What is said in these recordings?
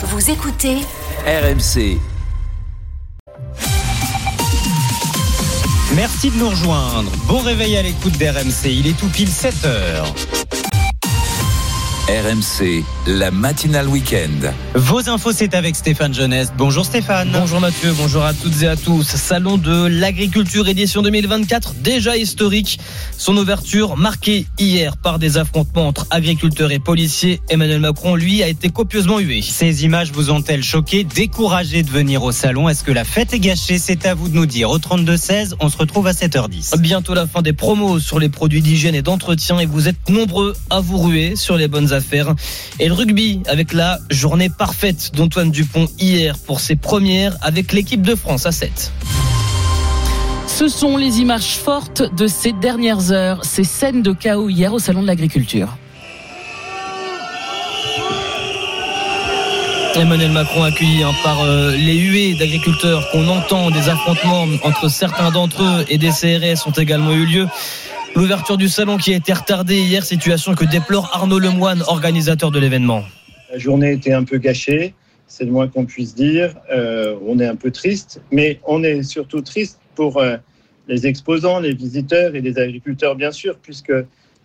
Vous écoutez RMC. Merci de nous rejoindre. Bon réveil à l'écoute d'RMC. Il est tout pile 7 heures. RMC, la matinale week-end. Vos infos, c'est avec Stéphane Jeunesse. Bonjour Stéphane. Bonjour Mathieu, bonjour à toutes et à tous. Salon de l'agriculture édition 2024, déjà historique. Son ouverture marquée hier par des affrontements entre agriculteurs et policiers. Emmanuel Macron, lui, a été copieusement hué. Ces images vous ont-elles choqué, découragé de venir au salon? Est-ce que la fête est gâchée? C'est à vous de nous dire. Au 32-16, on se retrouve à 7h10. Bientôt la fin des promos sur les produits d'hygiène et d'entretien et vous êtes nombreux à vous ruer sur les bonnes affaires. Et le rugby avec la journée parfaite d'Antoine Dupont hier pour ses premières avec l'équipe de France à 7. Ce sont les images fortes de ces dernières heures, ces scènes de chaos hier au Salon de l'Agriculture. Emmanuel Macron accueilli hein, par euh, les huées d'agriculteurs qu'on entend, des affrontements entre certains d'entre eux et des CRS ont également eu lieu. L'ouverture du salon qui a été retardée hier, situation que déplore Arnaud Lemoine, organisateur de l'événement. La journée était un peu gâchée, c'est le moins qu'on puisse dire. Euh, on est un peu triste, mais on est surtout triste pour euh, les exposants, les visiteurs et les agriculteurs, bien sûr, puisque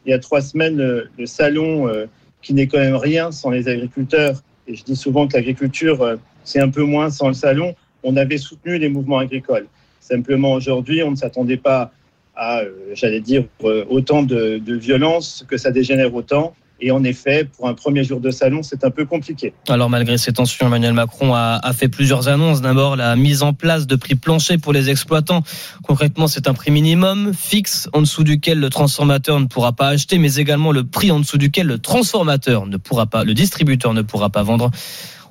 il y a trois semaines, le, salon, euh, qui n'est quand même rien sans les agriculteurs, et je dis souvent que l'agriculture, c'est un peu moins sans le salon, on avait soutenu les mouvements agricoles. Simplement aujourd'hui, on ne s'attendait pas à, euh, j'allais dire, euh, autant de, de violence, que ça dégénère autant. Et en effet, pour un premier jour de salon, c'est un peu compliqué. Alors malgré ces tensions, Emmanuel Macron a, a fait plusieurs annonces. D'abord, la mise en place de prix planchers pour les exploitants. Concrètement, c'est un prix minimum fixe en dessous duquel le transformateur ne pourra pas acheter, mais également le prix en dessous duquel le transformateur ne pourra pas, le distributeur ne pourra pas vendre.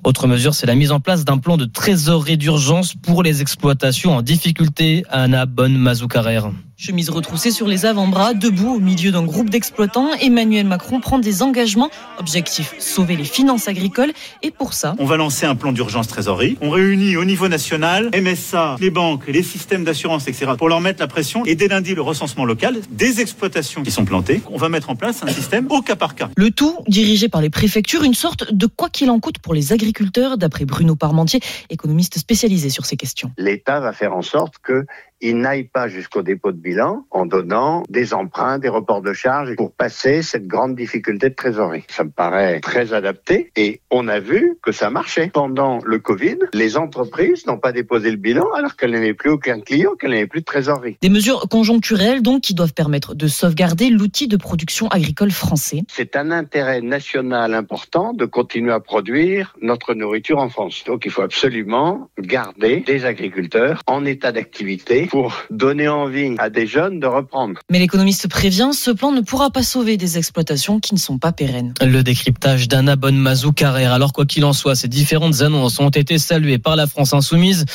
Autre mesure, c'est la mise en place d'un plan de trésorerie d'urgence pour les exploitations en difficulté. Anna Bonne Mazoukarer. Chemise retroussée sur les avant-bras, debout au milieu d'un groupe d'exploitants, Emmanuel Macron prend des engagements. Objectif, sauver les finances agricoles. Et pour ça, On va lancer un plan d'urgence trésorerie. On réunit au niveau national MSA, les banques, les systèmes d'assurance, etc. pour leur mettre la pression. Et dès lundi, le recensement local des exploitations qui sont plantées. On va mettre en place un système au cas par cas. le tout dirigé par les préfectures, une sorte de quoi qu'il en coûte pour les agriculteurs, d'après Bruno Parmentier, économiste spécialisé sur ces questions. l'État va faire en sorte que il n'aille pas jusqu'au dépôt de bilan en donnant des emprunts, des reports de charges pour passer cette grande difficulté de trésorerie. Ça me paraît très adapté et on a vu que ça marchait. Pendant le Covid, les entreprises n'ont pas déposé le bilan alors qu'elles n'avaient plus aucun client, qu'elles n'avaient plus de trésorerie. Des mesures conjoncturelles, donc, qui doivent permettre de sauvegarder l'outil de production agricole français. C'est un intérêt national important de continuer à produire notre nourriture en France. Donc il faut absolument garder des agriculteurs en état d'activité pour donner envie à des jeunes de reprendre. Mais l'économiste prévient, ce plan ne pourra pas sauver des exploitations qui ne sont pas pérennes. Le décryptage d'Anna Bonne-Mazou Carrère. Alors quoi qu'il en soit, ces différentes annonces ont été saluées par la France insoumise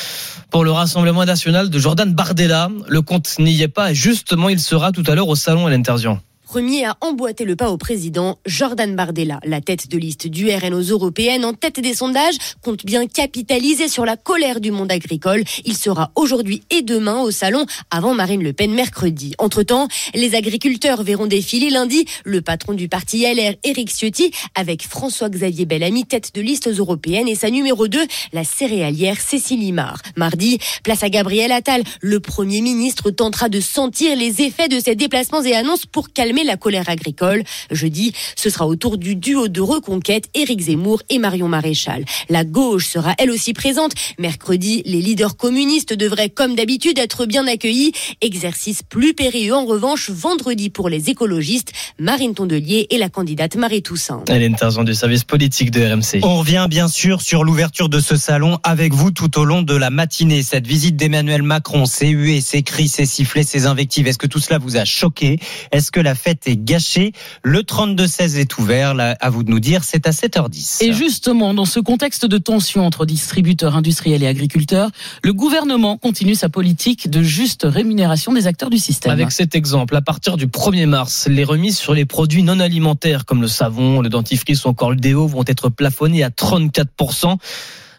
pour le Rassemblement national de Jordan Bardella. Le compte n'y est pas et justement il sera tout à l'heure au salon à l'intervient. Premier à emboîter le pas au président, Jordan Bardella, la tête de liste du RN aux européennes, en tête des sondages, compte bien capitaliser sur la colère du monde agricole. Il sera aujourd'hui et demain au salon avant Marine Le Pen mercredi. Entre-temps, les agriculteurs verront défiler lundi le patron du parti LR, Éric Ciotti, avec François-Xavier Bellamy, tête de liste aux européennes, et sa numéro 2, la céréalière Cécile Limard. Mardi, place à Gabriel Attal. Le Premier ministre tentera de sentir les effets de ses déplacements et annonces pour calmer la colère agricole. Jeudi, ce sera au tour du duo de reconquête Éric Zemmour et Marion Maréchal. La gauche sera elle aussi présente. Mercredi, les leaders communistes devraient comme d'habitude être bien accueillis. Exercice plus périlleux en revanche vendredi pour les écologistes, Marine Tondelier et la candidate Marie Toussaint. Elle est intervenante du service politique de RMC. On revient bien sûr sur l'ouverture de ce salon avec vous tout au long de la matinée. Cette visite d'Emmanuel Macron, ses huées, ses cris, ses sifflets, ses invectives, est-ce que tout cela vous a choqué? Est-ce que la fête est gâchée Le 32-16 est ouvert, là, à vous de nous dire, c'est à 7h10. Et justement, dans ce contexte de tension entre distributeurs industriels et agriculteurs, le gouvernement continue sa politique de juste rémunération des acteurs du système. Avec cet exemple, à partir du 1er mars, les remises sur les produits non alimentaires comme le savon, le dentifrice ou encore le déo vont être plafonnées à 34%.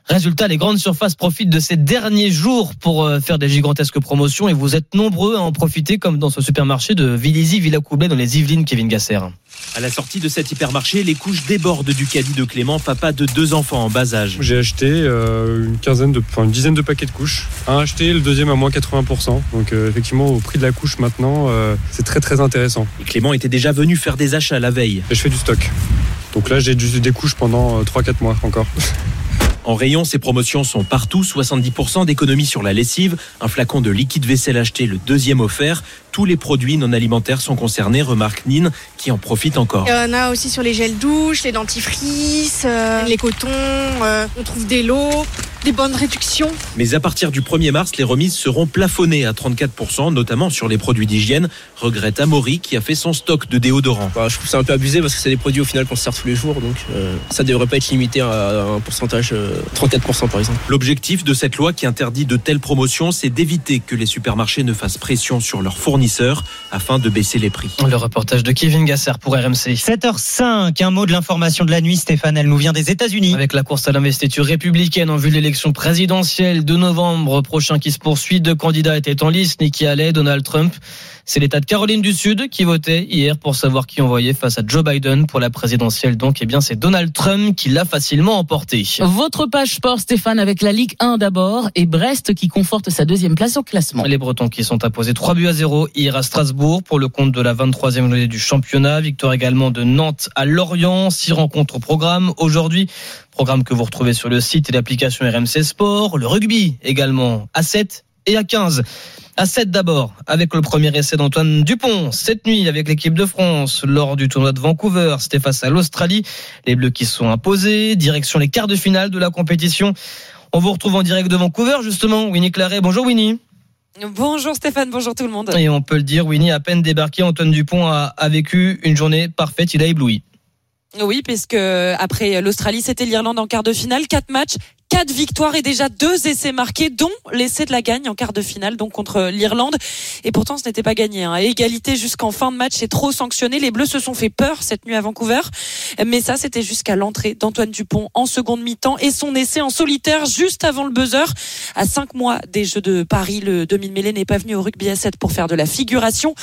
Résultat, les grandes surfaces profitent de ces derniers jours pour euh, faire des gigantesques promotions et vous êtes nombreux à en profiter comme dans ce supermarché de Villizy Villacoublay dans les Yvelines Kevin Gasser. À la sortie de cet hypermarché, les couches débordent du caddie de Clément, papa de deux enfants en bas âge. J'ai acheté euh, une quinzaine de, enfin une dizaine de paquets de couches. Un acheté, le deuxième à moins 80%. Donc euh, effectivement, au prix de la couche maintenant, euh, c'est très très intéressant. Et Clément était déjà venu faire des achats la veille. Et je fais du stock. Donc là, j'ai des couches pendant 3-4 mois encore. En rayon, ces promotions sont partout, 70% d'économie sur la lessive, un flacon de liquide vaisselle acheté, le deuxième offert. Tous les produits non alimentaires sont concernés, remarque Nine, qui en profite encore. Il y en a aussi sur les gels douches, les dentifrices, euh, les cotons, euh, on trouve des lots, des bonnes réductions. Mais à partir du 1er mars, les remises seront plafonnées à 34%, notamment sur les produits d'hygiène, regrette Amaury qui a fait son stock de déodorants. Bah, je trouve ça un peu abusé parce que c'est des produits au final qu'on se sert tous les jours, donc euh, ça devrait pas être limité à un pourcentage euh, 34% par exemple. L'objectif de cette loi qui interdit de telles promotions, c'est d'éviter que les supermarchés ne fassent pression sur leurs fournisseurs afin de baisser les prix. Le reportage de Kevin Gasser pour RMC. 7h05, un mot de l'information de la nuit, Stéphane, elle nous vient des États-Unis. Avec la course à l'investiture républicaine en vue de l'élection présidentielle de novembre prochain qui se poursuit, deux candidats étaient en lice, Nikki Haley, Donald Trump. C'est l'État de Caroline du Sud qui votait hier pour savoir qui envoyait face à Joe Biden pour la présidentielle. Donc, eh bien, c'est Donald Trump qui l'a facilement emporté. Votre page sport, Stéphane, avec la Ligue 1 d'abord et Brest qui conforte sa deuxième place au classement. Les Bretons qui sont imposés 3 buts à 0 hier à Strasbourg pour le compte de la 23e journée du championnat. Victoire également de Nantes à Lorient. Six rencontres au programme aujourd'hui. Programme que vous retrouvez sur le site et l'application RMC Sport. Le rugby également à 7 et à 15. À 7 d'abord, avec le premier essai d'Antoine Dupont, cette nuit avec l'équipe de France lors du tournoi de Vancouver. C'était face à l'Australie. Les Bleus qui se sont imposés, direction les quarts de finale de la compétition. On vous retrouve en direct de Vancouver, justement. Winnie Claret. Bonjour Winnie. Bonjour Stéphane, bonjour tout le monde. Et on peut le dire, Winnie, à peine débarqué, Antoine Dupont a, a vécu une journée parfaite. Il a ébloui. Oui, puisque après l'Australie, c'était l'Irlande en quart de finale. Quatre matchs, quatre victoires et déjà deux essais marqués, dont l'essai de la gagne en quart de finale, donc contre l'Irlande. Et pourtant, ce n'était pas gagné. Hein. Égalité jusqu'en fin de match, c'est trop sanctionné. Les Bleus se sont fait peur cette nuit à Vancouver. Mais ça, c'était jusqu'à l'entrée d'Antoine Dupont en seconde mi-temps et son essai en solitaire juste avant le buzzer. À cinq mois des Jeux de Paris, le 2000 mêlé n'est pas venu au rugby à 7 pour faire de la figuration.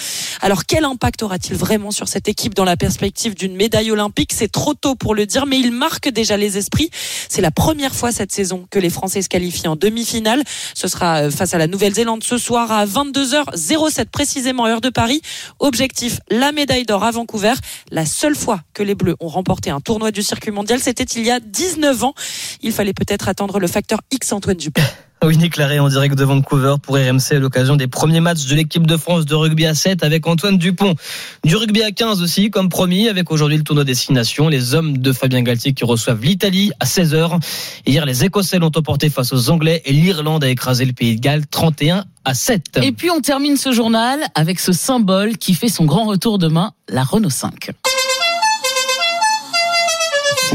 Alors, quel impact aura-t-il vraiment sur cette équipe dans la perspective d'une médaille olympique? C'est trop tôt pour le dire, mais il marque déjà les esprits. C'est la première fois cette saison que les Français se qualifient en demi-finale. Ce sera face à la Nouvelle-Zélande ce soir à 22h07 précisément heure de Paris. Objectif la médaille d'or à Vancouver. La seule fois que les Bleus ont remporté un tournoi du circuit mondial, c'était il y a 19 ans. Il fallait peut-être attendre le facteur X Antoine Dupont. Winnie Claret en direct de Vancouver pour RMC à l'occasion des premiers matchs de l'équipe de France de rugby à 7 avec Antoine Dupont. Du rugby à 15 aussi, comme promis, avec aujourd'hui le tournoi Destination. Les hommes de Fabien Galtier qui reçoivent l'Italie à 16h. Hier, les Écossais l'ont emporté face aux Anglais et l'Irlande a écrasé le Pays de Galles 31 à 7. Et puis on termine ce journal avec ce symbole qui fait son grand retour demain, la Renault 5.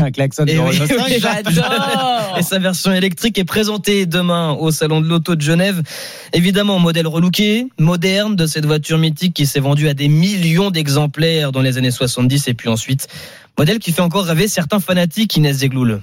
C'est un klaxon de Et oui, Renault 5. oui, J'adore Et sa version électrique est présentée demain au salon de l'auto de Genève. Évidemment, modèle relooké, moderne de cette voiture mythique qui s'est vendue à des millions d'exemplaires dans les années 70 et puis ensuite, modèle qui fait encore rêver certains fanatiques Inès Zegloul.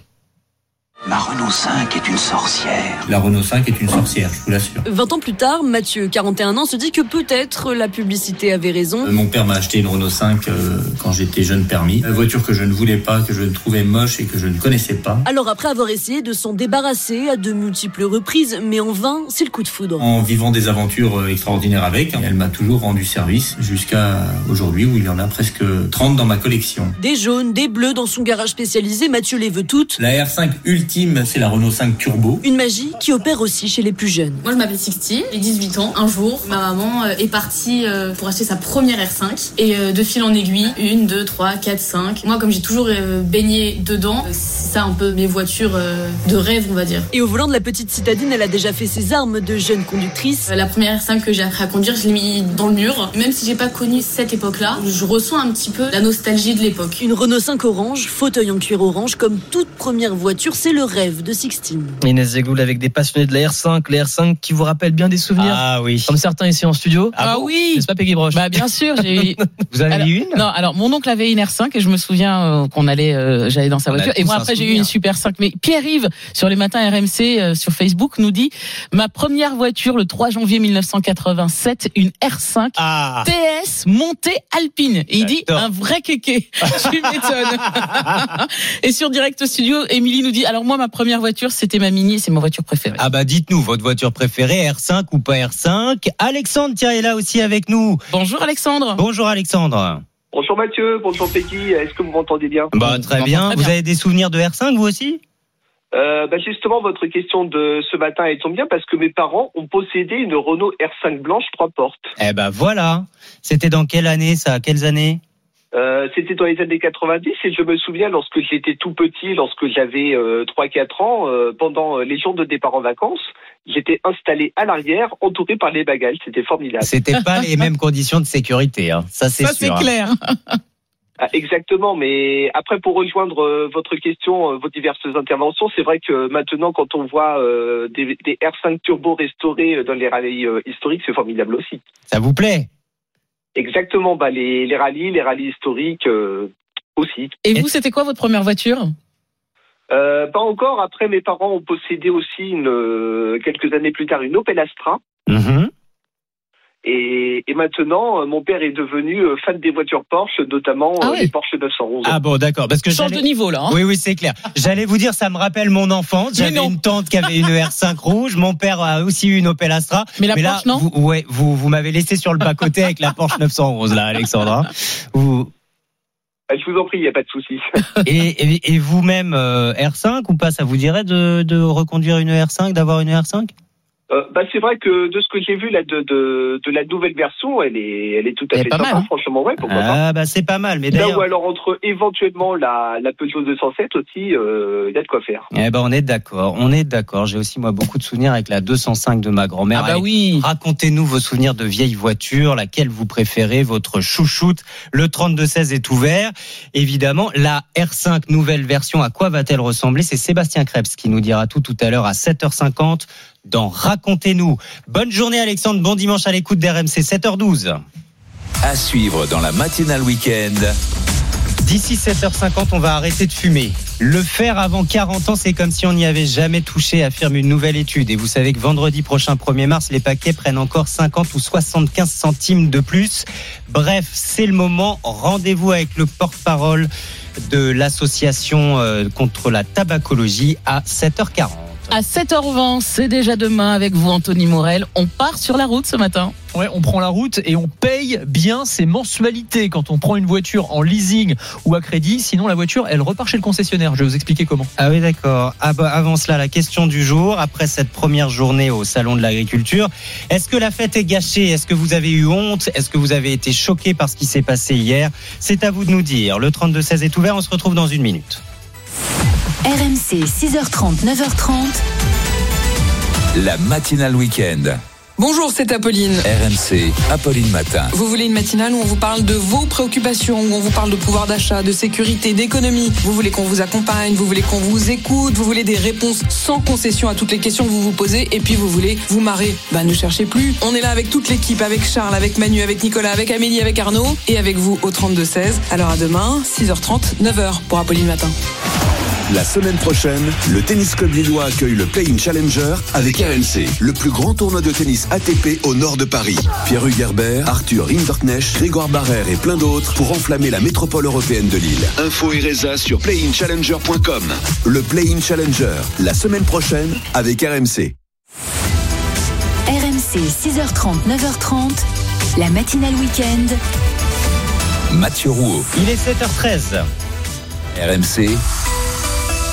Ma Renault 5 est une sorcière. La Renault 5 est une sorcière, je vous l'assure. 20 ans plus tard, Mathieu, 41 ans, se dit que peut-être la publicité avait raison. Euh, Mon père m'a acheté une Renault 5 euh, quand j'étais jeune permis. Une voiture que je ne voulais pas, que je ne trouvais moche et que je ne connaissais pas. Alors après avoir essayé de s'en débarrasser à de multiples reprises, mais en vain, c'est le coup de foudre. En vivant des aventures euh, extraordinaires avec, elle m'a toujours rendu service jusqu'à aujourd'hui où il y en a presque 30 dans ma collection. Des jaunes, des bleus dans son garage spécialisé, Mathieu les veut toutes. La R5 ultime, c'est la Renault 5 Turbo. Une magie qui opère aussi chez les plus jeunes. Moi, je m'appelle Sixty, j'ai 18 ans. Un jour, ma maman euh, est partie euh, pour acheter sa première R5. Et euh, de fil en aiguille, une, deux, trois, quatre, cinq. Moi, comme j'ai toujours baigné dedans, c'est ça un peu mes voitures de rêve, on va dire. Et au volant de la petite citadine, elle a déjà fait ses armes de jeune conductrice. La première R5 que j'ai appris à conduire, je l'ai mis dans le mur. Même si j'ai pas connu cette époque-là, je ressens un petit peu la nostalgie de l'époque. Une Renault 5 orange, fauteuil en cuir orange, comme toute première voiture, c'est le le rêve de Sixtine. Inès Zegloul avec des passionnés de la R5, les R5 qui vous rappellent bien des souvenirs. Ah oui. Comme certains ici en studio. Ah, oui. N'est-ce pas Peggy Broche Bah bien sûr, j'ai Vous en avez Alors, eu une Non, alors mon oncle avait une R5 et je me souviens euh, qu'on allait, euh, j'allais dans sa voiture. Et moi après j'ai eu une Super 5. Mais Pierre-Yves sur les matins RMC euh, sur Facebook nous dit ma première voiture le 3 janvier 1987, une R5 Ah. TS montée alpine. Et il dit un vrai kéké. tu m'étonnes. et sur Direct Studio, Émilie nous dit alors moi ma première voiture c'était ma Mini, et c'est ma voiture préférée. Ah bah dites-nous votre voiture préférée, R5 ou pas R5 Alexandre, tiens, est là aussi avec nous. Bonjour Alexandre. Bonjour Alexandre. Bonjour Mathieu, bonjour Peggy, est-ce que vous m'entendez bien? Bah très bien. Vous avez des souvenirs de R5 vous aussi? Euh, bah Justement, votre question de ce matin, elle tombe bien parce que mes parents ont possédé une Renault R5 blanche trois portes. Eh ben voilà. C'était dans quelle année ça? Quelles années? Euh, C'était dans les années 90 et je me souviens lorsque j'étais tout petit, lorsque j'avais euh, 3-4 ans, euh, pendant les jours de départ en vacances, j'étais installé à l'arrière, entouré par les bagages. C'était formidable. C'était pas les mêmes conditions de sécurité, hein. ça c'est Ça sûr. c'est clair. Ah, Exactement, mais après pour rejoindre euh, votre question, euh, vos diverses interventions, c'est vrai que maintenant quand on voit euh, des, des R5 turbo restaurés euh, dans les rallyes euh, historiques, c'est formidable aussi. Ça vous plaît? Exactement, bah les, les rallyes, les rallyes historiques euh, aussi. Et vous c'était quoi votre première voiture? Euh, pas encore. Après, mes parents ont possédé aussi une, euh, quelques années plus tard une Opel Astra. Mhm. Et, et maintenant, euh, mon père est devenu euh, fan des voitures Porsche, notamment Ah euh, oui. les Porsche 911. Ah bon, d'accord. Parce que Change de niveau là. hein. Oui, oui, c'est clair. J'allais vous dire, ça me rappelle mon enfance. J'avais une tante qui avait une R5 rouge. Mon père a aussi eu une Opel Astra. Mais la là, Porsche, non vous, ouais, vous, vous m'avez laissé sur le bas-côté avec la Porsche 911, là, Alexandra. Vous, Ah, Je vous en prie, il n'y a pas de souci. et et, et vous-même, euh, R5 ou pas Ça vous dirait de, de reconduire une R5, d'avoir une R5 Euh, bah, c'est vrai que de ce que j'ai vu là de, de, de la nouvelle version, elle est, elle est tout à Elle est fait pas sympa, mal, hein franchement, ouais, pourquoi pas. Ah, bah c'est pas mal. Mais Là d'ailleurs, ou alors entre éventuellement la, la Peugeot 207 aussi, euh, il y a de quoi faire. Eh ben on est d'accord, on est d'accord. J'ai aussi moi beaucoup de souvenirs avec la 205 de ma grand-mère. Ah bah Allez, oui. Racontez-nous vos souvenirs de vieilles voitures, laquelle vous préférez, votre chouchoute. Le 3216 est ouvert. Évidemment, la R5 nouvelle version, à quoi va-t-elle ressembler? C'est Sébastien Krebs qui nous dira tout tout à l'heure à 7h50 dans Racontez-nous. Bonne journée Alexandre, bon dimanche à l'écoute d'RMC 7h12. À suivre dans la matinale week-end. D'ici 7h50, on va arrêter de fumer. Le faire avant 40 ans, c'est comme si on n'y avait jamais touché, affirme une nouvelle étude. Et vous savez que vendredi prochain, 1er mars, les paquets prennent encore 50 ou 75 centimes de plus. Bref, c'est le moment. Rendez-vous avec le porte-parole de l'association euh, contre la tabacologie à 7h40. À 7h20, c'est déjà demain avec vous Anthony Morel. On part sur la route ce matin. Ouais, on prend la route et on paye bien ses mensualités quand on prend une voiture en leasing ou à crédit. Sinon, la voiture, elle repart chez le concessionnaire. Je vais vous expliquer comment. Ah oui, d'accord. Ah bah, avant cela, la question du jour, après cette première journée au Salon de l'Agriculture, est-ce que la fête est gâchée? Est-ce que vous avez eu honte? Est-ce que vous avez été choqué par ce qui s'est passé hier? C'est à vous de nous dire. Le 32-16 est ouvert, on se retrouve dans une minute. RMC 6h30, 9h30. La matinale week-end. Bonjour, c'est Apolline. RMC, Apolline Matin. Vous voulez une matinale où on vous parle de vos préoccupations, où on vous parle de pouvoir d'achat, de sécurité, d'économie. Vous voulez qu'on vous accompagne, vous voulez qu'on vous écoute, vous voulez des réponses sans concession à toutes les questions que vous vous posez, et puis vous voulez vous marrer. Bah ne cherchez plus. On est là avec toute l'équipe, avec Charles, avec Manu, avec Nicolas, avec Amélie, avec Arnaud, et avec vous au 32-16. Alors à demain, 6h30, 9h pour Apolline Matin. La semaine prochaine, le Tennis Club Lillois accueille le Play-in Challenger avec RMC, le plus grand tournoi de tennis ATP au nord de Paris. Pierre Hugerbert, Arthur Rinderknecht, Grégoire Barrère et plein d'autres pour enflammer la métropole européenne de Lille. Info et résa sur playinchallenger.com. Le Play-in Challenger, la semaine prochaine avec RMC. RMC 6h30, 9h30. La matinale week-end. Mathieu Rouault. Il est 7h13. RMC,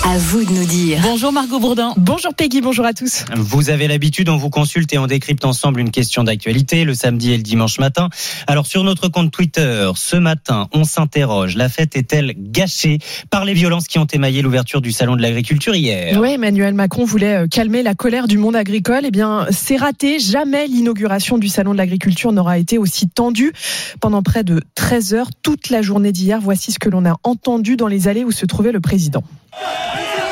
À vous de nous dire. Bonjour Margot Bourdin. Bonjour Peggy, bonjour à tous. Vous avez l'habitude, on vous consulte et on décrypte ensemble une question d'actualité le samedi et le dimanche matin. Alors sur notre compte Twitter, ce matin, on s'interroge. La fête est-elle gâchée par les violences qui ont émaillé l'ouverture du salon de l'agriculture hier? Oui, Emmanuel Macron voulait euh, calmer la colère du monde agricole. Eh bien, c'est raté. Jamais l'inauguration du salon de l'agriculture n'aura été aussi tendue. Pendant près de 13 heures, toute la journée d'hier, voici ce que l'on a entendu dans les allées où se trouvait le président. Yeah.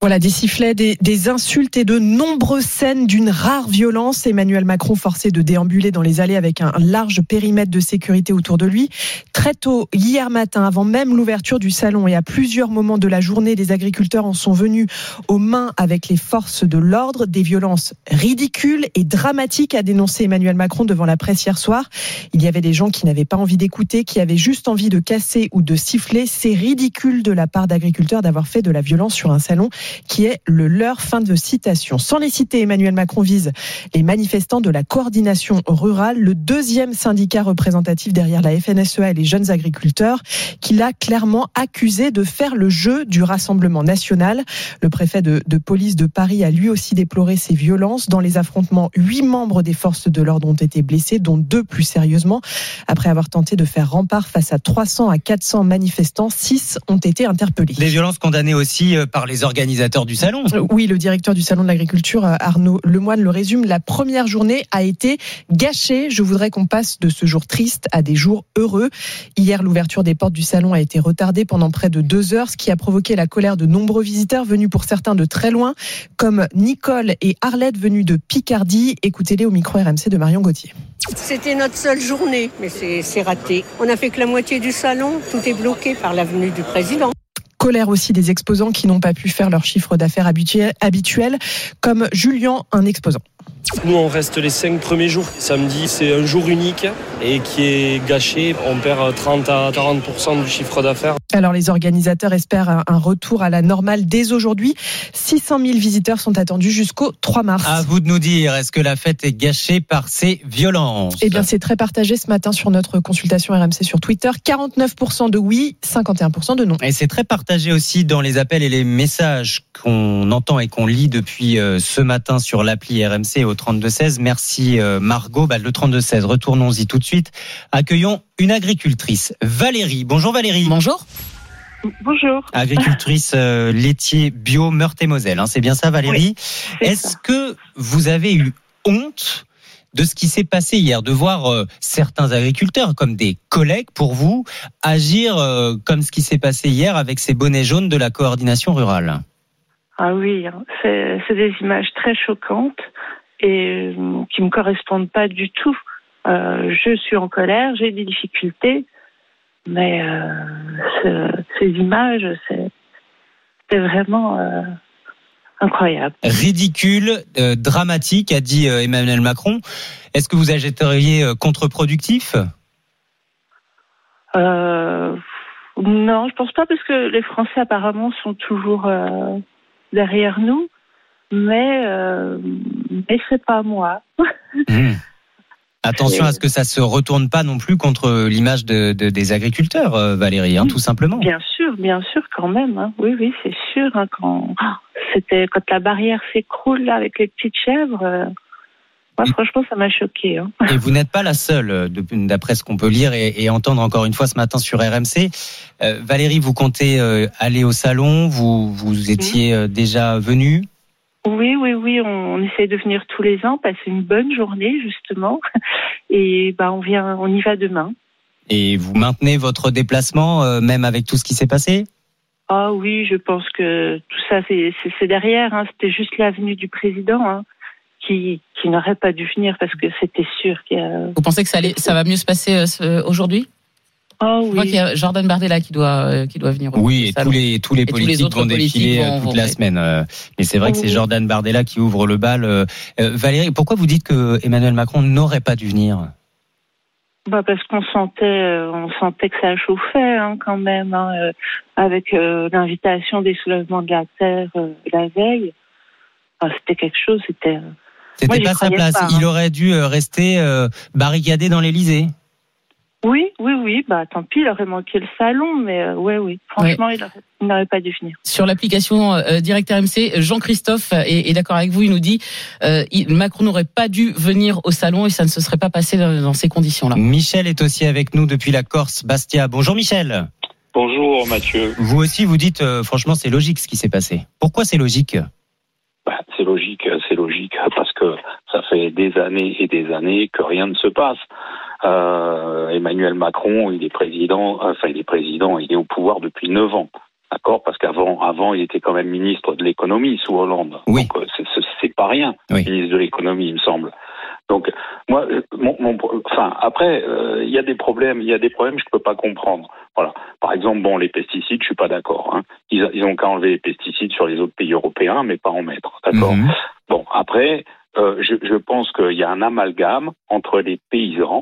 Voilà, des sifflets, des, des, insultes et de nombreuses scènes d'une rare violence. Emmanuel Macron forcé de déambuler dans les allées avec un large périmètre de sécurité autour de lui. Très tôt, hier matin, avant même l'ouverture du salon et à plusieurs moments de la journée, des agriculteurs en sont venus aux mains avec les forces de l'ordre. Des violences ridicules et dramatiques, a dénoncé Emmanuel Macron devant la presse hier soir. Il y avait des gens qui n'avaient pas envie d'écouter, qui avaient juste envie de casser ou de siffler. C'est ridicule de la part d'agriculteurs d'avoir fait de la violence sur un salon qui est le leur. Fin de citation. Sans les citer, Emmanuel Macron vise les manifestants de la coordination rurale, le deuxième syndicat représentatif derrière la FNSEA et les jeunes agriculteurs, qu'il a clairement accusé de faire le jeu du Rassemblement national. Le préfet de, de police de Paris a lui aussi déploré ces violences. Dans les affrontements, huit membres des forces de l'ordre ont été blessés, dont deux plus sérieusement. Après avoir tenté de faire rempart face à 300 à 400 manifestants, six ont été interpellés. Des violences condamnées aussi euh, par les organisateurs du salon. Oui, le directeur du salon de l'agriculture, Arnaud Lemoine, le résume. La première journée a été gâchée. Je voudrais qu'on passe de ce jour triste à des jours heureux. Hier, l'ouverture des portes du salon a été retardée pendant près de deux heures, ce qui a provoqué la colère de nombreux visiteurs venus pour certains de très loin, comme Nicole et Arlette venus de Picardie. Écoutez-les au micro RMC de Marion Gauthier. C'était notre seule journée, mais c'est raté. On a fait que la moitié du salon. Tout est bloqué par la venue du président colère aussi des exposants qui n'ont pas pu faire leur chiffre d'affaires habituel, comme Julien, un exposant. Nous, on reste les cinq premiers jours. Samedi, c'est un jour unique et qui est gâché. On perd 30 à 40% du chiffre d'affaires. Alors, les organisateurs espèrent un retour à la normale dès aujourd'hui. 600 000 visiteurs sont attendus jusqu'au 3 mars. À vous de nous dire, est-ce que la fête est gâchée par ces violences? Eh bien, c'est très partagé ce matin sur notre consultation RMC sur Twitter. 49% de oui, 51% de non. Et c'est très partagé aussi dans les appels et les messages qu'on entend et qu'on lit depuis euh, ce matin sur l'appli RMC au 32-16. Merci Margot. Bah, le 32-16, retournons-y tout de suite. Accueillons une agricultrice, Valérie. Bonjour Valérie. Bonjour. Bonjour. Agricultrice euh, laitier bio Meurthe-et-Moselle. Hein, c'est bien ça Valérie oui, Est-ce que vous avez eu honte de ce qui s'est passé hier, de voir euh, certains agriculteurs comme des collègues pour vous agir euh, comme ce qui s'est passé hier avec ces bonnets jaunes de la coordination rurale? Ah oui, c'est des images très choquantes et qui me correspondent pas du tout. Euh, je suis en colère, j'ai des difficultés, mais euh, ce, ces images, c'est vraiment euh, incroyable. Ridicule, euh, dramatique, a dit euh, Emmanuel Macron. Est-ce que vous agitteriez contre-productif? Non, je pense pas parce que les Français apparemment sont toujours derrière nous mais euh, mais c'est pas moi. Mmh. Attention à ce que ça se retourne pas non plus contre l'image de, de, des agriculteurs, euh, Valérie, hein, tout simplement. Bien sûr, bien sûr, quand même. Hein. Oui, oui, c'est sûr. Hein, quand c'était quand la barrière s'écroule là avec les petites chèvres. Euh... Moi, franchement, ça m'a choqué. Hein. Et vous n'êtes pas la seule, d'après ce qu'on peut lire et, et, entendre encore une fois ce matin sur RMC. Euh, Valérie, vous comptez euh, aller au salon Vous, vous étiez euh, déjà venue? Oui, oui, oui, on, on, essaie de venir tous les ans, passer une bonne journée justement, et bah on vient, on y va demain. Et vous maintenez votre déplacement euh, même avec tout ce qui s'est passé? Ah oui, je pense que tout ça c'est derrière. Hein. C'était juste l'avenue du président hein, qui, qui n'aurait pas dû venir parce que c'était sûr qu'il y a. Vous pensez que ça, allait, ça va mieux se passer euh, aujourd'hui? Oh, Je crois qu'il y a Jordan Bardella qui doit euh, qui doit venir. Oui, et tous les tous les politiques tous les vont défiler vont, toute vont, la ouais. semaine. Euh, mais c'est vrai que c'est Oui. Jordan Bardella qui ouvre le bal. Euh, Valérie, pourquoi vous dites que Emmanuel Macron n'aurait pas dû venir? Bah parce qu'on sentait, euh, on sentait que ça chauffait hein, quand même, hein, euh, avec euh, l'invitation des soulèvements de la terre euh, la veille. Enfin, c'était quelque chose, c'était. C'était pas sa place. pas, hein. Il aurait dû euh, rester euh, barricadé dans l'Élysée. Oui, oui, oui. Bah tant pis, il aurait manqué le salon, mais euh, ouais, oui. Franchement, il aurait- il n'aurait pas dû venir. Sur l'application euh, Direct RMC, Jean-Christophe est, est d'accord avec vous. Il nous dit euh, il- Macron n'aurait pas dû venir au salon et ça ne se serait pas passé dans, dans ces conditions-là. Michel est aussi avec nous depuis la Corse, Bastia. Bonjour Michel. Bonjour Mathieu. Vous aussi, vous dites, euh, franchement, c'est logique ce qui s'est passé. Pourquoi c'est logique Bah, c'est logique. c'est logique parce que ça fait des années et des années que rien ne se passe. Euh, Emmanuel Macron, il est président, enfin il est président, il est au pouvoir depuis neuf ans. D'accord? Parce qu'avant, avant, il était quand même ministre de l'économie sous Hollande. Oui. Donc, euh, c'est pas rien, Oui. ministre de l'économie, il me semble. Donc, moi, euh, mon, mon- enfin, après, euh, il y a des problèmes, il y a des problèmes que je peux pas comprendre. Voilà. Par exemple, bon, les pesticides, je suis pas d'accord. Hein. Ils, ils ont qu'à enlever les pesticides sur les autres pays européens, mais pas en mettre. D'accord? Mhm. Bon, après, euh, je, je pense qu'il y a un amalgame entre les paysans,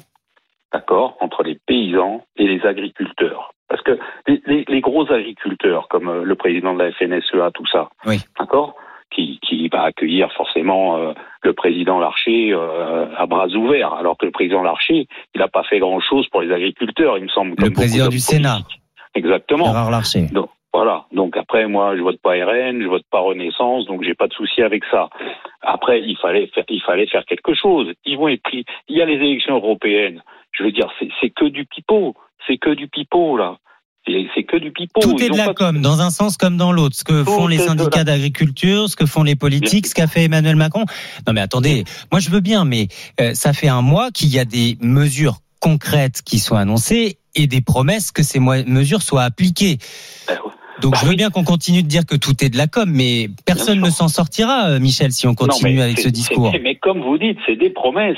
d'accord, entre les paysans et les agriculteurs. Parce que les, les- les gros agriculteurs, comme euh, le président de la FNSEA, tout ça, Oui. d'accord, qui, qui va accueillir forcément euh, le président Larcher euh, à bras ouverts, alors que le président Larcher, il n'a pas fait grand-chose pour les agriculteurs, il me semble. Le président du Sénat. Exactement. Larcher. Donc, voilà. Donc après, moi, je vote pas RN, je vote pas Renaissance, donc j'ai pas de souci avec ça. Après, il fallait faire, il fallait faire quelque chose. Ils vont être pris. Il y a les élections européennes. Je veux dire, c'est que du pipeau. C'est que du pipeau là. C'est que du pipeau. Tout est de la pas- com, dans un sens comme dans l'autre. Ce que Tout font les syndicats la- d'agriculture, ce que font les politiques, ce qu'a fait Emmanuel Macron. Non mais attendez, moi je veux bien, mais euh, ça fait un mois qu'il y a des mesures concrètes qui sont annoncées et des promesses que ces mesures soient appliquées. Donc je veux bien qu'on continue de dire que tout est de la com, mais personne ne s'en sortira, euh, Michel, si on continue avec ce discours. Mais comme vous dites, c'est des promesses.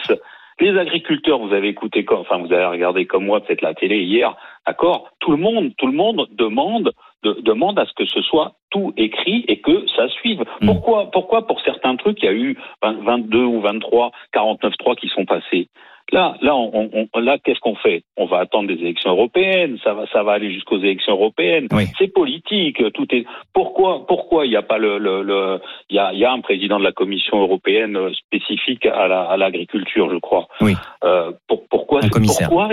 Les agriculteurs, vous avez écouté, comme- enfin vous avez regardé comme moi peut-être la télé hier, d'accord Tout le monde, tout le monde demande, de- demande à ce que ce soit tout écrit et que ça suive. Hmm. Pourquoi, pourquoi pour certains trucs il y a eu 20 22 ou 23, 49.3 qui sont passés? Là, là, on, on- là, qu'est-ce qu'on fait? On va attendre des élections européennes. Ça va, ça va aller jusqu'aux élections européennes. Oui. C'est politique. Tout est. Pourquoi, pourquoi il n'y a pas le, le, le- il y a, il y a un président de la Commission européenne spécifique à la- à l'agriculture, je crois. Oui. Euh, pour- pourquoi, Un commissaire. pourquoi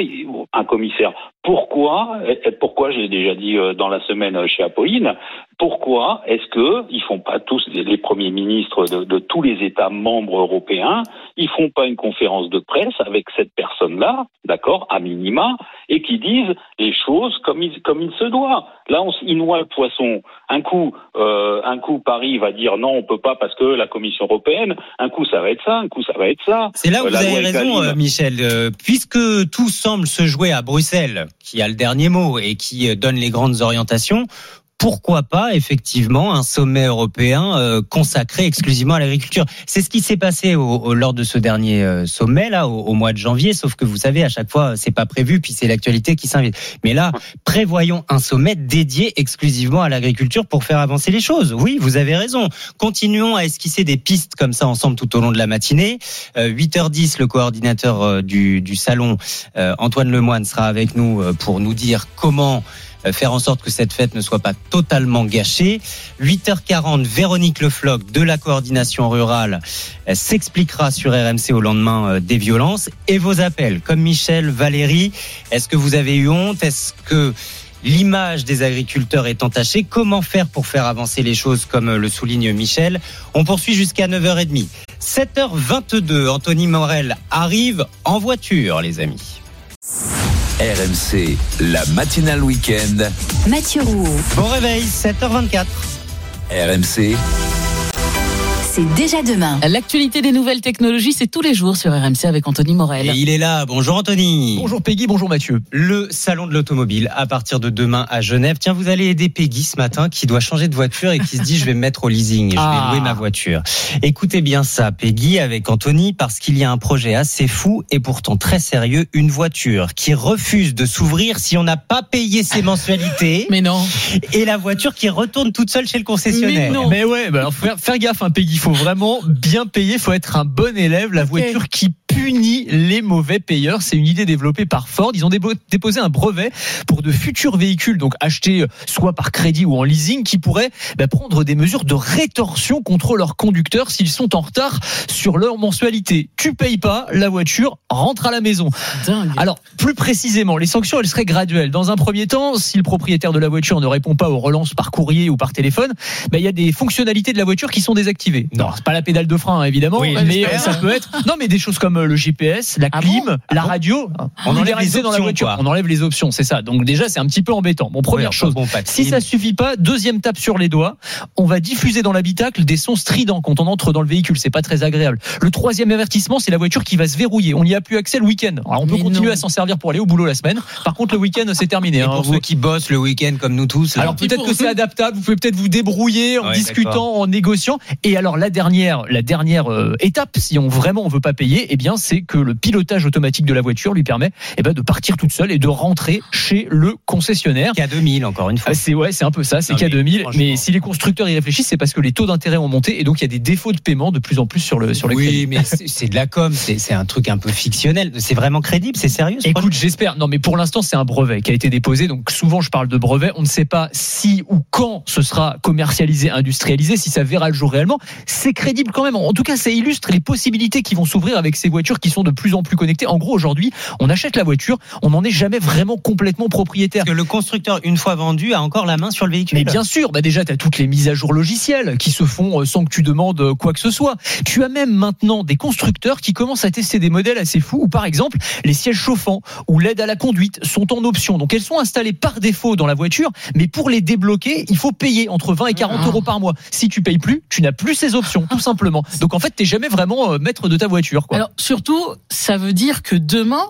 un commissaire? Pourquoi, pourquoi, je l'ai déjà dit euh, dans la semaine euh, chez Apolline, pourquoi est-ce que ils font pas tous les premiers ministres de, de tous les États membres européens, ils font pas une conférence de presse avec cette personne-là, d'accord, à minima, et qui disent les choses comme il, comme il se doit. Là, on, ils noient le poisson. Un coup, euh, un coup, Paris va dire non, on peut pas parce que la Commission européenne. Un coup, ça va être ça. Un coup, ça va être ça. C'est là où Euh, vous avez raison, Michel. Euh, puisque tout semble se jouer à Bruxelles, qui a le dernier mot et qui euh, donne les grandes orientations, pourquoi pas effectivement un sommet européen euh, consacré exclusivement à l'agriculture C'est ce qui s'est passé au, au- lors de ce dernier euh, sommet là, au, au mois de janvier. Sauf que vous savez, à chaque fois, c'est pas prévu, puis c'est l'actualité qui s'invite. Mais là, prévoyons un sommet dédié exclusivement à l'agriculture pour faire avancer les choses. Oui, vous avez raison. Continuons à esquisser des pistes comme ça ensemble tout au long de la matinée. Euh, 8h10, le coordinateur euh, du, du salon, Antoine Lemoine, sera avec nous pour nous dire comment faire en sorte que cette fête ne soit pas totalement gâchée. 8h40, Véronique Lefloc de la coordination rurale euh, s'expliquera sur RMC au lendemain euh, des violences et vos appels, comme Michel, Valérie. Est-ce que vous avez eu honte? Est-ce que l'image des agriculteurs est entachée? Comment faire pour faire avancer les choses comme euh, le souligne Michel? On poursuit jusqu'à 9h30. 7h22, Anthony Morel arrive en voiture, les amis. RMC, la matinale week-end. Mathieu Rouault. Bon réveil, 7h24. RMC, C'est déjà demain. L'actualité des nouvelles technologies, c'est tous les jours sur RMC avec Anthony Morel. Et il est là. Bonjour Anthony. Bonjour Peggy, bonjour Mathieu. Le salon de l'automobile à partir de demain à Genève. Tiens, vous allez aider Peggy ce matin qui doit changer de voiture et qui se dit je vais me mettre au leasing et je Ah. vais louer ma voiture. Écoutez bien ça, Peggy, avec Anthony, parce qu'il y a un projet assez fou et pourtant très sérieux, une voiture qui refuse de s'ouvrir si on n'a pas payé ses mensualités. Mais non. Et la voiture qui retourne toute seule chez le concessionnaire. Mais non. Mais ouais, bah alors faire, faire gaffe, hein, Peggy, il faut vraiment bien payer, il faut être un bon élève. La voiture qui punit les mauvais payeurs, c'est une idée développée par Ford. Ils ont déposé un brevet pour de futurs véhicules, donc achetés euh, soit par crédit ou en leasing, qui pourraient bah, prendre des mesures de rétorsion contre leurs conducteurs s'ils sont en retard sur leur mensualité. Tu payes pas, la voiture rentre à la maison. Dingue. Alors, plus précisément, les sanctions, elles seraient graduelles. Dans un premier temps, si le propriétaire de la voiture ne répond pas aux relances par courrier ou par téléphone, ben, il y a des fonctionnalités de la voiture qui sont désactivées. Non, c'est pas la pédale de frein, hein, évidemment, Oui, mais j'espère. ça peut être. Non, mais des choses comme comme le GPS, la clim, la radio. On enlève les dans la options, voiture. quoi. On enlève les options, c'est ça. Donc déjà, c'est un petit peu embêtant. Bon, première Oui, chose. bon, si ça suffit pas, deuxième tape sur les doigts, on va diffuser dans l'habitacle des sons stridents quand on entre dans le véhicule. C'est pas très agréable. Le troisième avertissement, c'est la voiture qui va se verrouiller. On n'y a plus accès le week-end. Alors on peut Mais continuer non. à s'en servir pour aller au boulot la semaine. Par contre, le week-end, c'est terminé. Et hein. pour Vous- ceux qui bossent le week-end comme nous tous. là. alors peut-être que c'est adaptable. Vous pouvez peut-être vous débrouiller en Ouais, discutant, en négociant. Et alors la dernière, la dernière euh, étape, si on vraiment on veut pas payer, eh bien c'est que le pilotage automatique de la voiture lui permet eh ben, de partir toute seule et de rentrer chez le concessionnaire. K2000 encore une fois. Ah, C'est ouais, c'est un peu ça, c'est Non, mais K2000. franchement. Mais si les constructeurs y réfléchissent, c'est parce que les taux d'intérêt ont monté et donc il y a des défauts de paiement de plus en plus sur le sur le oui, crédit. mais c'est de la com, c'est un truc un peu fictionnel. C'est vraiment crédible, c'est sérieux. ce Écoute, j'espère. Non, mais pour l'instant, c'est un brevet qui a été déposé. Donc, souvent, je parle de brevet. On ne sait pas si ou quand ce sera commercialisé, industrialisé, si ça verra le jour réellement. C'est crédible quand même. En tout cas, ça illustre les possibilités qui vont s'ouvrir avec ces voitures qui sont de plus en plus connectées. En gros, aujourd'hui, on achète la voiture, on n'en est jamais vraiment complètement propriétaire. Parce que le constructeur, une fois vendu, a encore la main sur le véhicule. Mais bien sûr, bah déjà, tu as toutes les mises à jour logicielles qui se font euh, sans que tu demandes euh, quoi que ce soit. Tu as même maintenant des constructeurs qui commencent à tester des modèles assez fous où, par exemple, les sièges chauffants ou l'aide à la conduite sont en option. Donc, elles sont installées par défaut dans la voiture, mais pour les débloquer, il faut payer entre 20 et 40 euros par mois. Si tu payes plus, tu n'as plus ces options, tout simplement. Donc, en fait, t'es jamais vraiment euh, maître de ta voiture. Quoi. Alors surtout, ça veut dire que demain,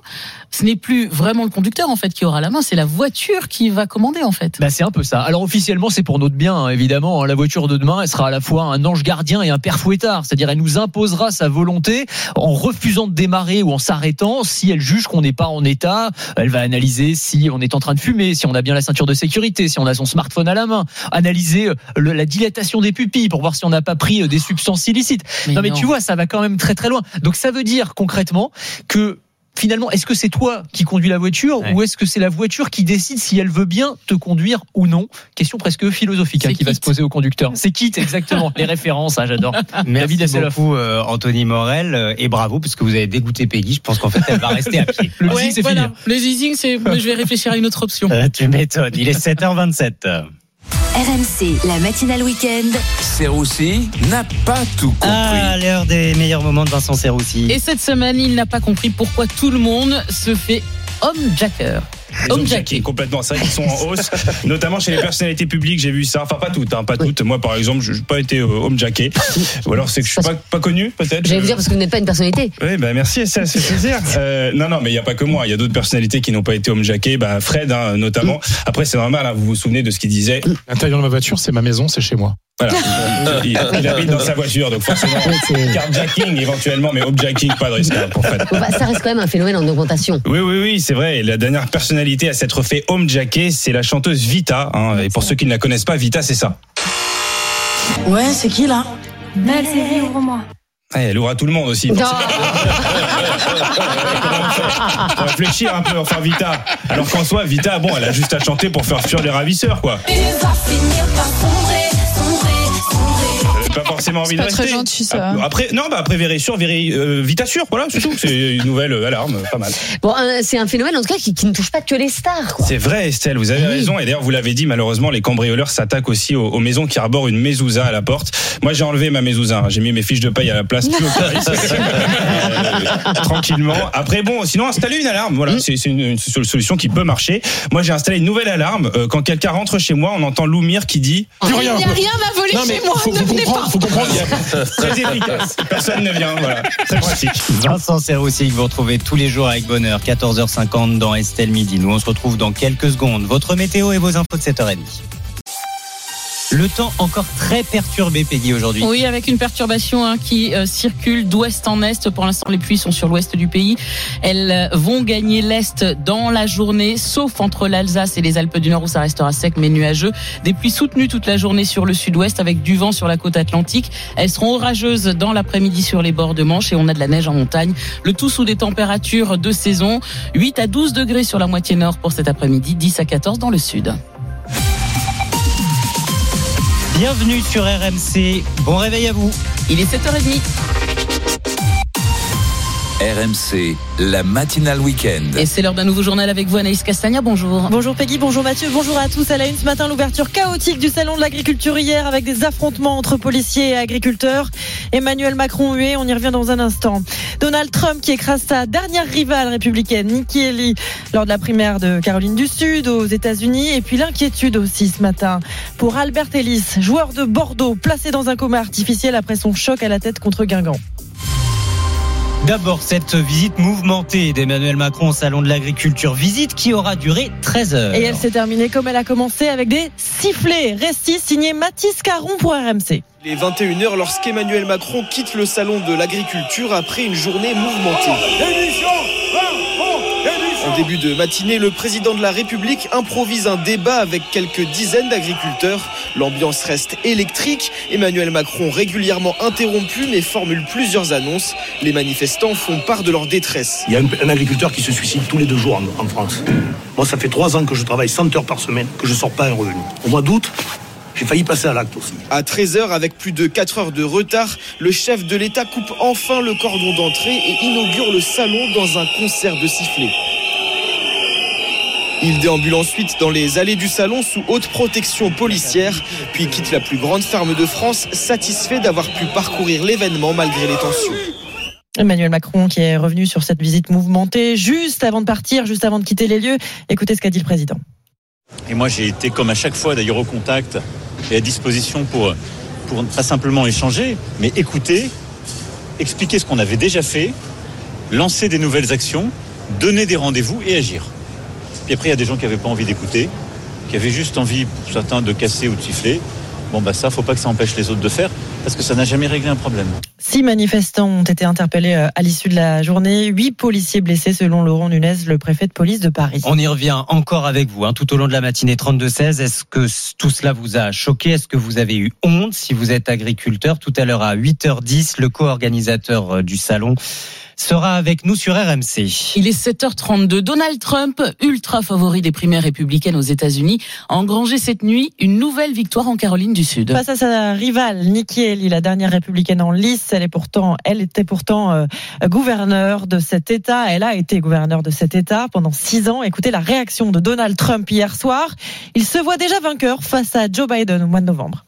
ce n'est plus vraiment le conducteur en fait qui aura la main, c'est la voiture qui va commander en fait. Bah, c'est un peu ça. Alors officiellement, c'est pour notre bien, hein, évidemment. La voiture de demain, elle sera à la fois un ange gardien et un père fouettard. C'est-à-dire, elle nous imposera sa volonté en refusant de démarrer ou en s'arrêtant. Si elle juge qu'on n'est pas en état, elle va analyser si on est en train de fumer, si on a bien la ceinture de sécurité, si on a son smartphone à la main, analyser euh, le- la dilatation des pupilles pour voir si on n'a pas pris euh, des substances illicites. Mais non, mais non. tu vois, ça va quand même très très loin. Donc ça veut dire concrètement que finalement, est-ce que c'est toi qui conduis la voiture Ouais. ou est-ce que c'est la voiture qui décide si elle veut bien te conduire ou non? Question presque philosophique hein, qui va Kit. se poser au conducteur. C'est quitte exactement. Les références, ah, j'adore. David Merci beaucoup euh, Anthony Morel euh, et bravo parce que vous avez dégoûté Peggy. Je pense qu'en fait elle va rester à pied. Le Ouais, c'est voilà. fini. Le c'est. Je vais réfléchir à une autre option. Euh, tu m'étonnes. Il est 7h27. RMC, la matinale week-end. Serroussi n'a pas tout compris. Ah, l'heure des meilleurs moments de Vincent Serroussi. Et cette semaine, il n'a pas compris pourquoi tout le monde se fait homme jacker. Jacké jacké. complètement. C'est vrai qu'ils sont en hausse, notamment chez les personnalités publiques. J'ai vu ça. Enfin, pas toutes, hein, pas toutes. Moi, par exemple, je n'ai pas été euh, home jacké. Ou alors, c'est que je suis pas, pas connu, peut-être. J'allais vous dire parce que vous n'êtes pas une personnalité. Oui, bah merci, ça, ça fait plaisir. Euh, non, non, mais il n'y a pas que moi. Il y a d'autres personnalités qui n'ont pas été home jackées. Bah, Fred, hein, notamment. Après, c'est normal. hein, vous vous souvenez de ce qu'il disait. L'intérieur de ma voiture, c'est ma maison, c'est chez moi. Voilà. Il, il habite dans sa voiture, donc forcément, carjacking éventuellement, mais home jacking, pas de risque hein, pour Fred. Bah, ça reste quand même un phénomène en augmentation. Oui, oui, oui, c'est vrai. Et La dernière personnalité à s'être fait home jacker, c'est la chanteuse Vita. hein. Et pour ceux qui ne la connaissent pas, Vita, c'est ça. Ouais, c'est qui là? Mel, Séville, ouvre-moi. Ah, elle ouvre à tout le monde aussi. Non. Faut réfléchir un peu, enfin Vita. Alors qu'en soi, Vita, bon, elle a juste à chanter pour faire fuir les ravisseurs, quoi. Tu vas finir par sombrer, Euh, Pas forcément envie C'est de pas très rester. gentil, ça. Après, non, bah après Vérissure, Véri, euh, voilà, c'est tout. C'est une nouvelle euh, alarme, pas mal. Bon, euh, c'est un phénomène en tout cas qui, qui ne touche pas que les stars. Quoi. C'est vrai, Estelle, vous avez raison. Et d'ailleurs, vous l'avez dit, malheureusement, les cambrioleurs s'attaquent aussi aux, aux maisons qui arborent une mezouza à la porte. Moi, j'ai enlevé ma mezouza. hein. J'ai mis mes fiches de paye à la place. plus. Euh, tranquillement. Après, bon, sinon, installer une alarme. Voilà, c'est c'est une, une sol- solution qui peut marcher. Moi, j'ai installé une nouvelle alarme. Euh, quand quelqu'un rentre chez moi, on entend Loumir qui dit. Plus rien. Il n'y a rien à voler Non, chez moi, faut, ne venez pas. Faut comprendre. Très efficace. Personne ne vient. Voilà, très pratique. Vincent Serroussi que vous retrouvez tous les jours avec bonheur, 14h50 dans Estelle Midi. Nous, on se retrouve dans quelques secondes. Votre météo et vos infos de 7h30. Le temps encore très perturbé, Peggy, aujourd'hui. Oui, avec une perturbation hein, qui euh, circule d'ouest en est. Pour l'instant, les pluies sont sur l'ouest du pays. Elles euh, vont gagner l'est dans la journée, sauf entre l'Alsace et les Alpes du Nord où ça restera sec mais nuageux. Des pluies soutenues toute la journée sur le sud-ouest avec du vent sur la côte atlantique. Elles seront orageuses dans l'après-midi sur les bords de Manche et on a de la neige en montagne. Le tout sous des températures de saison. 8 à 12 degrés sur la moitié nord pour cet après-midi, 10 à 14 dans le sud. Bienvenue sur RMC. Bon réveil à vous. Il est 7h30. RMC, la matinale week-end. Et c'est l'heure d'un nouveau journal avec vous, Anaïs Castagna. Bonjour. Bonjour Peggy, bonjour Mathieu, bonjour à tous. À la une ce matin, l'ouverture chaotique du salon de l'agriculture hier avec des affrontements entre policiers et agriculteurs. Emmanuel Macron hué, on y revient dans un instant. Donald Trump qui écrase sa dernière rivale républicaine, Nikki Haley, lors de la primaire de Caroline du Sud aux États-Unis. Et puis l'inquiétude aussi ce matin pour Albert Ellis, joueur de Bordeaux, placé dans un coma artificiel après son choc à la tête contre Guingamp. D'abord, cette visite mouvementée d'Emmanuel Macron au Salon de l'Agriculture. Visite qui aura duré 13 heures. Et elle s'est terminée comme elle a commencé avec des sifflets. Récit signé Mathis Caron pour RMC. Les 21h lorsqu'Emmanuel Macron quitte le Salon de l'Agriculture après une journée mouvementée. En début de matinée, le président de la République improvise un débat avec quelques dizaines d'agriculteurs. L'ambiance reste électrique. Emmanuel Macron régulièrement interrompu mais formule plusieurs annonces. Les manifestants font part de leur détresse. Il y a un, agriculteur qui se suicide tous les deux jours en, en France. Moi, ça fait trois ans que je travaille 100 heures par semaine, que je sors pas un revenu. Au mois d'août, j'ai failli passer à l'acte aussi. À 13h, avec plus de 4 heures de retard, le chef de l'État coupe enfin le cordon d'entrée et inaugure le salon dans un concert de sifflets. Il déambule ensuite dans les allées du salon sous haute protection policière, puis quitte la plus grande ferme de France, satisfait d'avoir pu parcourir l'événement malgré les tensions. Emmanuel Macron qui est revenu sur cette visite mouvementée juste avant de partir, juste avant de quitter les lieux. Écoutez ce qu'a dit le président. Et moi j'ai été comme à chaque fois d'ailleurs au contact et à disposition pour, pour pas simplement échanger, mais écouter, expliquer ce qu'on avait déjà fait, lancer des nouvelles actions, donner des rendez-vous et agir. Puis après, il y a des gens qui n'avaient pas envie d'écouter, qui avaient juste envie, pour certains, de casser ou de siffler. Bon, bah ça, faut pas que ça empêche les autres de faire, parce que ça n'a jamais réglé un problème. Six manifestants ont été interpellés euh, à l'issue de la journée. Huit policiers blessés, selon Laurent Nunez, le préfet de police de Paris. On y revient encore avec vous hein, tout au long de la matinée 32-16. Est-ce que tout cela vous a choqué? Est-ce que vous avez eu honte si vous êtes agriculteur? Tout à l'heure à 8h10, le co-organisateur euh, du salon sera avec nous sur RMC. Il est 7h32. Donald Trump, ultra favori des primaires républicaines aux États-Unis, a engrangé cette nuit une nouvelle victoire en Caroline du Sud. Face à sa rivale Nikki Haley, la dernière républicaine en lice, elle est pourtant, elle était pourtant euh, gouverneure de cet État. Elle a été gouverneure de cet État pendant six ans. Écoutez la réaction de Donald Trump hier soir. Il se voit déjà vainqueur face à Joe Biden au mois de novembre.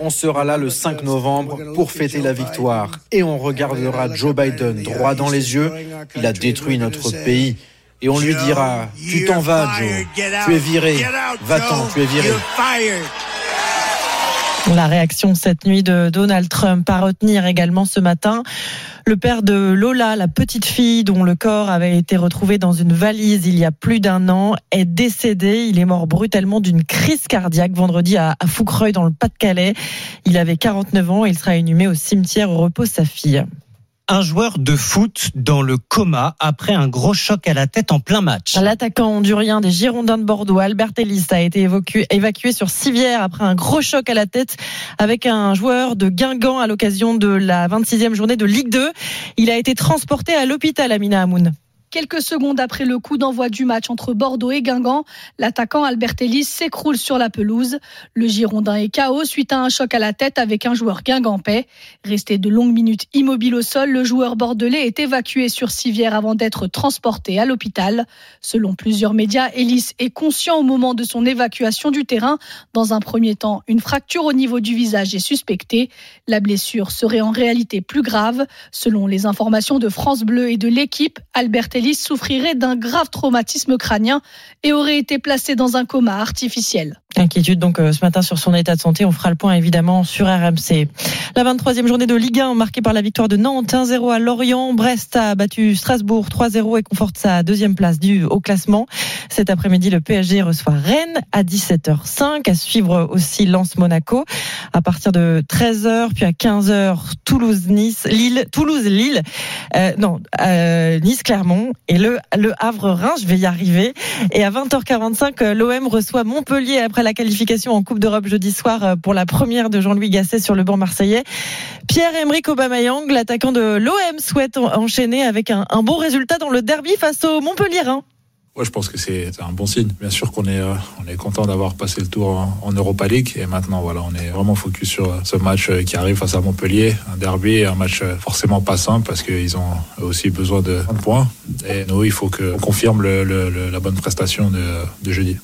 On sera là le 5 novembre pour fêter la victoire et on regardera Joe Biden droit dans les yeux. Il a détruit notre pays. Et on lui dira, tu t'en vas Joe, tu es viré, va-t'en, tu es viré. La réaction cette nuit de Donald Trump à retenir également ce matin. Le père de Lola, la petite fille dont le corps avait été retrouvé dans une valise il y a plus d'un an, est décédé. Il est mort brutalement d'une crise cardiaque vendredi à Foucreuil dans le Pas-de-Calais. Il avait 49 ans et il sera inhumé au cimetière où repose sa fille un joueur de foot dans le coma après un gros choc à la tête en plein match. L'attaquant hondurien des Girondins de Bordeaux, Albert Ellis, a été évacué, sur Civière après un gros choc à la tête avec un joueur de Guingamp à l'occasion de la 26e journée de Ligue 2. Il a été transporté à l'hôpital Amina Hamoun. Quelques secondes après le coup d'envoi du match entre Bordeaux et Guingamp, l'attaquant Albert Ellis s'écroule sur la pelouse. Le Girondin est KO suite à un choc à la tête avec un joueur guingampais. Resté de longues minutes immobile au sol, le joueur bordelais est évacué sur civière avant d'être transporté à l'hôpital. Selon plusieurs médias, Ellis est conscient au moment de son évacuation du terrain. Dans un premier temps, une fracture au niveau du visage est suspectée. La blessure serait en réalité plus grave. Selon les informations de France Bleu et de l'équipe, Albert Ellis souffrirait d'un grave traumatisme crânien et aurait été placé dans un coma artificiel. Inquiétude donc euh, ce matin sur son état de santé. On fera le point évidemment sur RMC. La 23e journée de Ligue 1 marquée par la victoire de Nantes 1-0 à Lorient. Brest a battu Strasbourg 3-0 et conforte sa deuxième place du au classement. Cet après-midi, le PSG reçoit Rennes à 17h05. À suivre aussi Lens-Monaco à partir de 13h puis à 15h Toulouse-Nice, Lille, Toulouse-Lille. Euh, non, euh, Nice-Clermont et le le Havre-Rhin. Je vais y arriver. Et à 20h45, l'OM reçoit Montpellier après la qualification en Coupe d'Europe jeudi soir euh, pour la première de Jean-Louis Gasset sur le banc marseillais. Pierre-Emerick Aubameyang, l'attaquant de l'OM, souhaite enchaîner avec un, bon résultat dans le derby face au Montpellierin. Ouais, je pense que c'est un bon signe. Bien sûr qu'on est, euh, content d'avoir passé le tour en, Europa League. Et maintenant, voilà, on est vraiment focus sur euh, ce match qui arrive face à Montpellier. Un derby, un match forcément pas simple parce qu'ils ont aussi besoin de points. Et nous, il faut qu'on confirme la bonne prestation de jeudi.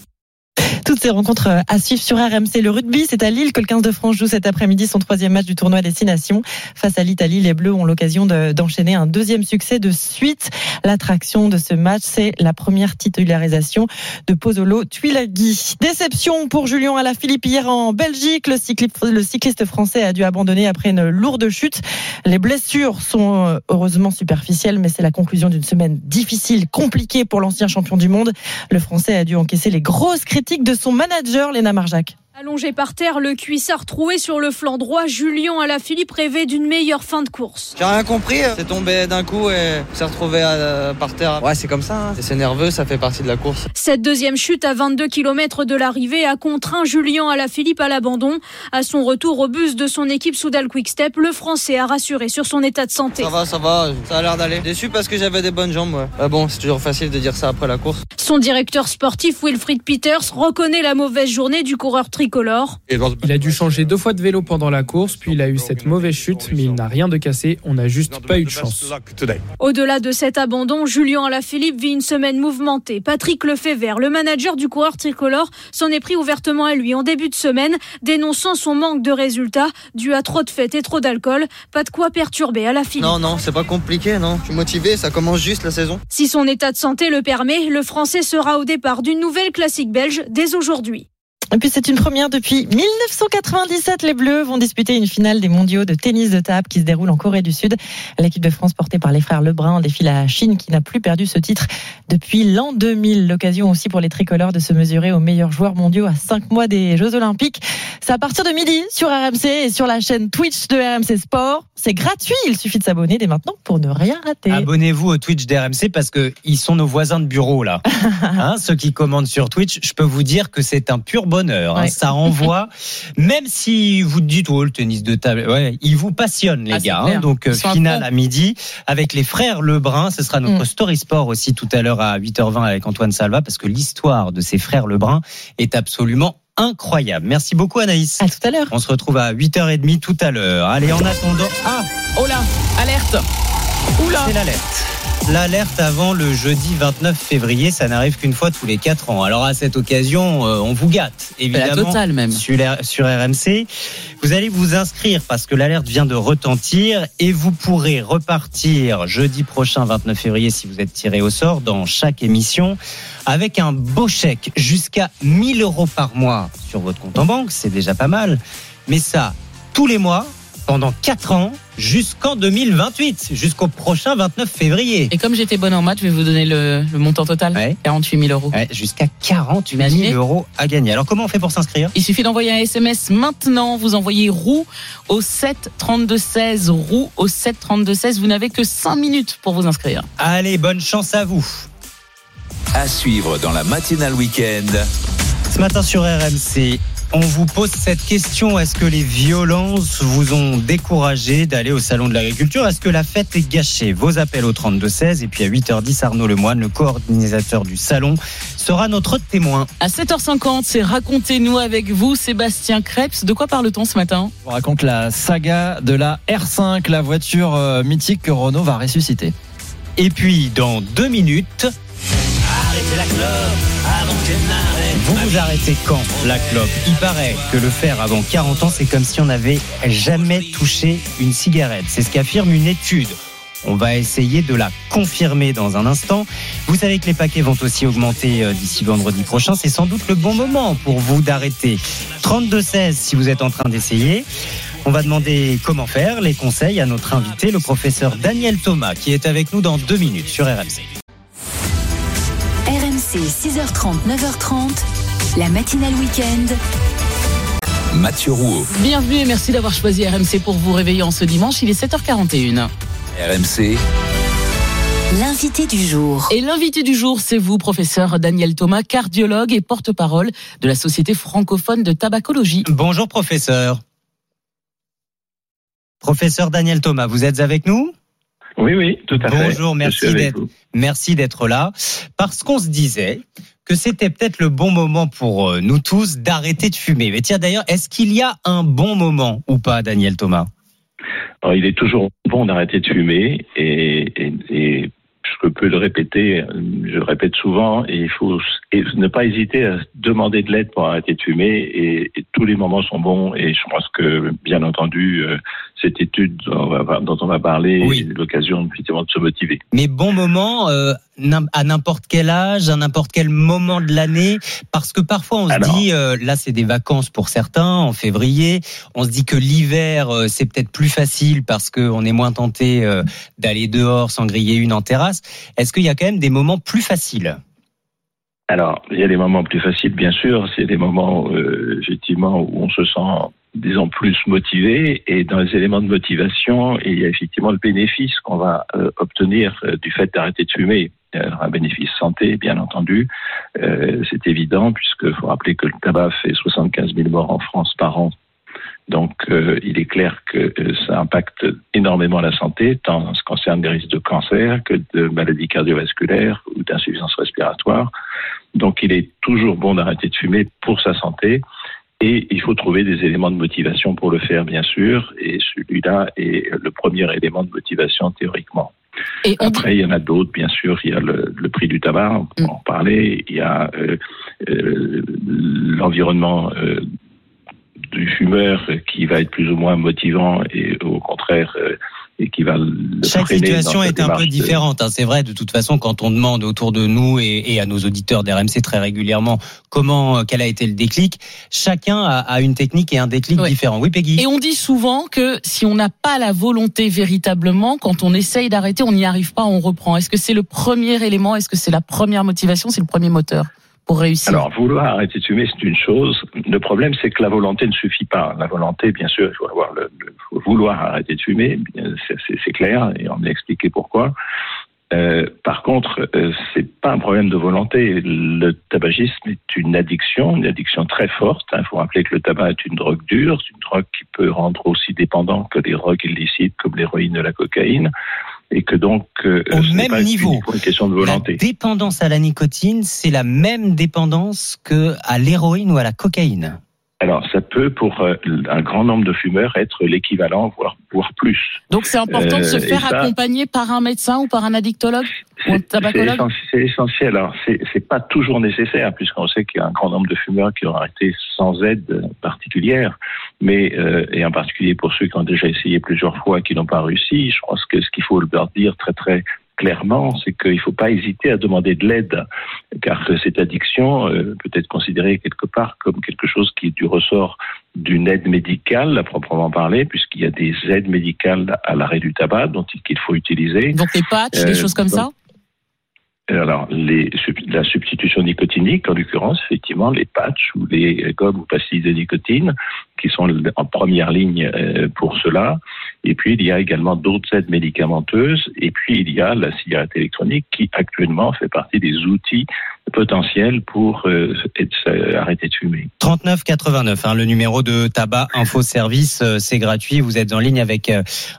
Toutes ces rencontres euh, à suivre sur RMC. Le rugby, c'est à Lille que le 15 de France joue cet après-midi son troisième match du tournoi Destination. Face à l'Italie, les Bleus ont l'occasion de- d'enchaîner un deuxième succès de suite. L'attraction de ce match, c'est la première titularisation de Pozzolo Tuilagi. Déception pour Julien Alaphilippe hier en Belgique. Le cycliste, le cycliste français a dû abandonner après une lourde chute. Les blessures sont euh, heureusement superficielles, mais c'est la conclusion d'une semaine difficile, compliquée pour l'ancien champion du monde. Le français a dû encaisser les grosses critiques de son manager, Léna Marjac. Allongé par terre, le cuissard troué sur le flanc droit, Julien Alaphilippe rêvait d'une meilleure fin de course. J'ai rien compris, c'est tombé d'un coup et s'est retrouvé euh, par terre. Ouais, c'est comme ça, hein. c'est nerveux, ça fait partie de la course. Cette deuxième chute à 22 km de l'arrivée a contraint Julien Alaphilippe à l'abandon. À son retour au bus de son équipe Soudal Quickstep, le Français a rassuré sur son état de santé. Ça va, ça va, ça a l'air d'aller. Déçu parce que j'avais des bonnes jambes, ouais. Ah bon, c'est toujours facile de dire ça après la course. Son directeur sportif Wilfried Peters reconnaît la mauvaise journée du coureur tricolore. Il a dû changer deux fois de vélo pendant la course, puis il a eu cette mauvaise chute, mais il n'a rien de cassé, on n'a juste pas eu de chance. Au-delà de cet abandon, Julien Alaphilippe vit une semaine mouvementée. Patrick Lefebvre, le manager du coureur tricolore, s'en est pris ouvertement à lui en début de semaine, dénonçant son manque de résultats dû à trop de fêtes et trop d'alcool. Pas de quoi perturber Alaphilippe. Non, non, c'est pas compliqué, non. Je suis motivé, ça commence juste la saison. Si son état de santé le permet, le Français sera au départ d'une nouvelle classique belge dès aujourd'hui. Et puis c'est une première depuis 1997. Les Bleus vont disputer une finale des mondiaux de tennis de table qui se déroule en Corée du Sud. L'équipe de France portée par les frères Lebrun défie la Chine qui n'a plus perdu ce titre depuis l'an 2000. L'occasion aussi pour les tricolores de se mesurer aux meilleurs joueurs mondiaux à 5 mois des Jeux Olympiques. C'est à partir de midi sur RMC et sur la chaîne Twitch de RMC Sport. C'est gratuit. Il suffit de s'abonner dès maintenant pour ne rien rater. Abonnez-vous au Twitch d'RMC parce que ils sont nos voisins de bureau là. Hein, ceux qui commandent sur Twitch, je peux vous dire que c'est un pur bonheur. Hein. Ouais. Ça renvoie, même si vous dites oh le tennis de table, ouais, il vous passionne les Ah, gars. hein. donc euh, finale à midi avec les frères Lebrun. Ce sera notre Mm. story sport aussi tout à l'heure à 8h20 avec Antoine Salva parce que l'histoire de ces frères Lebrun est absolument incroyable. Merci beaucoup Anaïs. À tout à l'heure. On se retrouve à 8h30 tout à l'heure. Allez, en attendant, ah, Oh là, alerte Oula c'est l'alerte. L'alerte avant le jeudi 29 février, ça n'arrive qu'une fois tous les 4 ans. Alors à cette occasion, euh, on vous gâte, évidemment. la totale même. Sur, sur RMC. Vous allez vous inscrire parce que l'alerte vient de retentir et vous pourrez repartir jeudi prochain 29 février si vous êtes tiré au sort dans chaque émission avec un beau chèque jusqu'à 1000 euros par mois sur votre compte en banque. C'est déjà pas mal. Mais ça, tous les mois, pendant 4 ans, jusqu'en 2028, jusqu'au prochain 29 février. Et comme j'étais bonne en maths, je vais vous donner le, le montant total. 48 000 euros. Ouais, jusqu'à 48 Imaginez. 000 euros à gagner. Alors comment on fait pour s'inscrire? Il suffit d'envoyer un SMS maintenant. Vous envoyez roue au 7 32 16. Roue au 7 32 16. Vous n'avez que 5 minutes pour vous inscrire. Allez, bonne chance à vous. À suivre dans la matinale week-end. Ce matin sur RMC, on vous pose cette question. Est-ce que les violences vous ont découragé d'aller au Salon de l'Agriculture? Est-ce que la fête est gâchée? Vos appels au 32-16 et puis à 8h10, Arnaud Lemoine, le coordinateur du Salon, sera notre témoin. À 7h50, c'est Racontez-nous avec vous, Sébastien Krebs. De quoi parle-t-on ce matin? On raconte la saga de la R5, la voiture euh, mythique que Renault va ressusciter. Et puis, dans deux minutes, vous vous arrêtez quand la clope? Il paraît que le faire avant 40 ans, c'est comme si on n'avait jamais touché une cigarette. C'est ce qu'affirme une étude. On va essayer de la confirmer dans un instant. Vous savez que les paquets vont aussi augmenter euh, d'ici vendredi prochain. C'est sans doute le bon moment pour vous d'arrêter. 32-16 si vous êtes en train d'essayer. On va demander comment faire, les conseils à notre invité, le professeur Daniel Thomas, qui est avec nous dans deux minutes sur RMC. RMC 6h30, 9h30, la matinale week-end. Mathieu Rouault. Bienvenue et merci d'avoir choisi RMC pour vous réveiller en ce dimanche. Il est 7h41. RMC. L'invité du jour. Et l'invité du jour, c'est vous, professeur Daniel Thomas, cardiologue et porte-parole de la Société francophone de tabacologie. Bonjour professeur. Professeur Daniel Thomas, vous êtes avec nous? Oui, Oui, tout à fait. Bonjour, merci d'être, vous. merci d'être là. Parce qu'on se disait que c'était peut-être le bon moment pour euh, nous tous d'arrêter de fumer. Mais tiens, d'ailleurs, est-ce qu'il y a un bon moment ou pas, Daniel Thomas? Alors, il est toujours bon d'arrêter de fumer et, et, et je peux le répéter, je le répète souvent, et il faut ne pas hésiter à demander de l'aide pour arrêter de fumer et, et tous les moments sont bons et je pense que, bien entendu, euh, cette étude dont on va, parler est l'occasion effectivement de se motiver. Mais bon moment euh, à n'importe quel âge, à n'importe quel moment de l'année, parce que parfois on se Alors. dit, euh, là c'est des vacances pour certains en février, on se dit que l'hiver euh, c'est peut-être plus facile parce qu'on est moins tenté d'aller dehors sans griller une en terrasse. Est-ce qu'il y a quand même des moments plus faciles? Alors, il y a des moments plus faciles, bien sûr. C'est des moments, effectivement, où on se sent, disons, plus motivé. Et dans les éléments de motivation, il y a effectivement le bénéfice qu'on va euh, obtenir euh, du fait d'arrêter de fumer. Alors, un bénéfice santé, bien entendu, Euh, c'est évident, puisque faut rappeler que le tabac fait 75 000 morts en France par an. Donc, euh, il est clair que euh, ça impacte énormément la santé, tant en ce qui concerne les risques de cancer que de maladies cardiovasculaires ou d'insuffisance respiratoire. Donc, il est toujours bon d'arrêter de fumer pour sa santé. Et il faut trouver des éléments de motivation pour le faire, bien sûr. Et celui-là est le premier élément de motivation théoriquement. Après, il y en a d'autres, bien sûr. Il y a le, le prix du tabac, on peut en parler. Il y a euh, euh, l'environnement euh, du fumeur qui va être plus ou moins motivant et au contraire et qui va le Chaque situation est un peu différente. hein. C'est vrai, de toute façon, quand on demande autour de nous et, et à nos auditeurs d'RMC très régulièrement comment, euh, quel a été le déclic, chacun a, a une technique et un déclic différent. Oui, Peggy Et on dit souvent que si on n'a pas la volonté véritablement, quand on essaye d'arrêter, on n'y arrive pas, on reprend. Est-ce que c'est le premier élément? Est-ce que c'est la première motivation? C'est le premier moteur? Alors, vouloir arrêter de fumer, c'est une chose. Le problème, c'est que la volonté ne suffit pas. La volonté, bien sûr, il faut avoir le, le- faut vouloir arrêter de fumer, c'est- clair, et on a expliqué pourquoi. Euh, par contre, euh, c'est pas un problème de volonté. Le tabagisme est une addiction, une addiction très forte. Il faut rappeler que le tabac est une drogue dure, c'est une drogue qui peut rendre aussi dépendant que les drogues illicites comme l'héroïne et la cocaïne, et que donc euh, Au ce même pas niveau. uniquement une question de volonté. La dépendance à la nicotine, c'est la même dépendance que à l'héroïne ou à la cocaïne. Alors, ça peut pour euh, un grand nombre de fumeurs être l'équivalent, voire, voire plus. Donc c'est important de se Euh, faire ça, accompagner par un médecin ou par un addictologue ou un tabacologue c'est essentiel. Alors, c'est pas toujours nécessaire, puisqu'on sait qu'il y a un grand nombre de fumeurs qui ont arrêté sans aide particulière, mais euh, et en particulier pour ceux qui ont déjà essayé plusieurs fois et qui n'ont pas réussi. Je pense que ce qu'il faut leur dire très très clairement, c'est qu'il ne faut pas hésiter à demander de l'aide, car cette addiction euh, peut être considérée quelque part comme quelque chose qui est du ressort d'une aide médicale à proprement parler, puisqu'il y a des aides médicales à l'arrêt du tabac dont il- qu'il faut utiliser. Donc les patchs, Euh, des choses comme ça donc, alors, les, la substitution nicotinique, en l'occurrence, effectivement, les patchs ou les gommes ou pastilles de nicotine, qui sont en première ligne euh, pour cela. Et puis, il y a également d'autres aides médicamenteuses. Et puis, il y a la cigarette électronique qui, actuellement, fait partie des outils potentiels pour euh, euh, arrêter de fumer. 39 89, hein, le numéro de tabac info service, euh, c'est gratuit. Vous êtes en ligne avec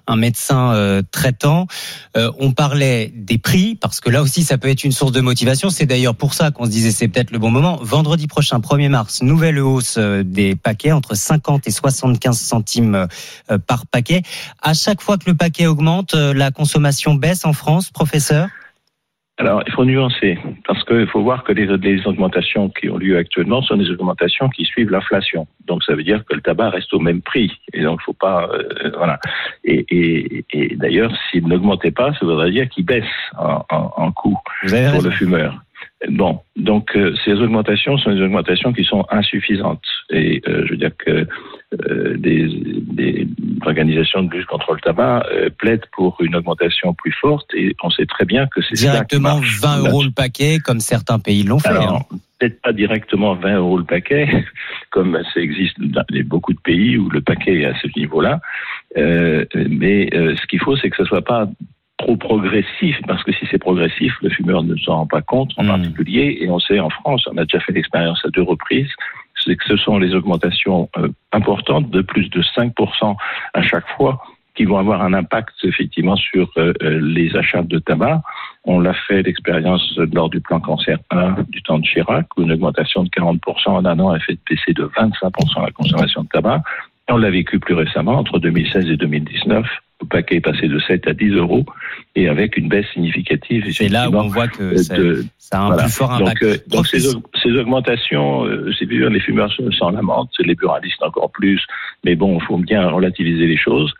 un médecin traitant. On parlait des prix parce que là aussi ça peut être une source de motivation. C'est d'ailleurs pour ça qu'on se disait c'est peut-être le bon moment. Vendredi prochain, 1er mars, nouvelle hausse des paquets entre 50 et 75 centimes par paquet. À chaque fois que le paquet augmente, euh, la consommation baisse en France, professeur. Alors, il faut nuancer, parce qu'il faut voir que les, les augmentations qui ont lieu actuellement sont des augmentations qui suivent l'inflation. Donc, ça veut dire que le tabac reste au même prix. Et donc, il faut pas, euh, voilà. Et, et, et d'ailleurs, s'il n'augmentait pas, ça voudrait dire qu'il baisse en, en, en coût pour raison. le fumeur. Bon, donc euh, ces augmentations sont des augmentations qui sont insuffisantes. Et euh, je veux dire que euh, des, des organisations de lutte contre le tabac euh, plaident pour une augmentation plus forte. Et on sait très bien que c'est Directement marche. 20 euros le paquet, comme certains pays l'ont fait. Alors, hein. peut-être pas directement 20 euros le paquet, comme ça existe dans beaucoup de pays où le paquet est à ce niveau-là. Euh, mais euh, ce qu'il faut, c'est que ce soit pas trop progressif, parce que si c'est progressif, le fumeur ne s'en rend pas compte en particulier. Et on sait en France, on a déjà fait l'expérience à deux reprises, c'est que ce sont les augmentations euh, importantes de plus de 5% à chaque fois qui vont avoir un impact effectivement sur euh, euh, les achats de tabac. On l'a fait l'expérience lors du plan cancer 1 du temps de Chirac, où une augmentation de 40% en un an a fait baisser de 25% la consommation de tabac. Et on l'a vécu plus récemment, entre 2016 et 2019. Le paquet est passé de 7 à 10 euros et avec une baisse significative. C'est là où on voit que euh, ça, ça a un voilà. plus fort impact. Donc, euh, donc ces augmentations, euh, c'est bien les fumeurs s'en lamentent, les buralistes encore plus, mais bon, il faut bien relativiser les choses.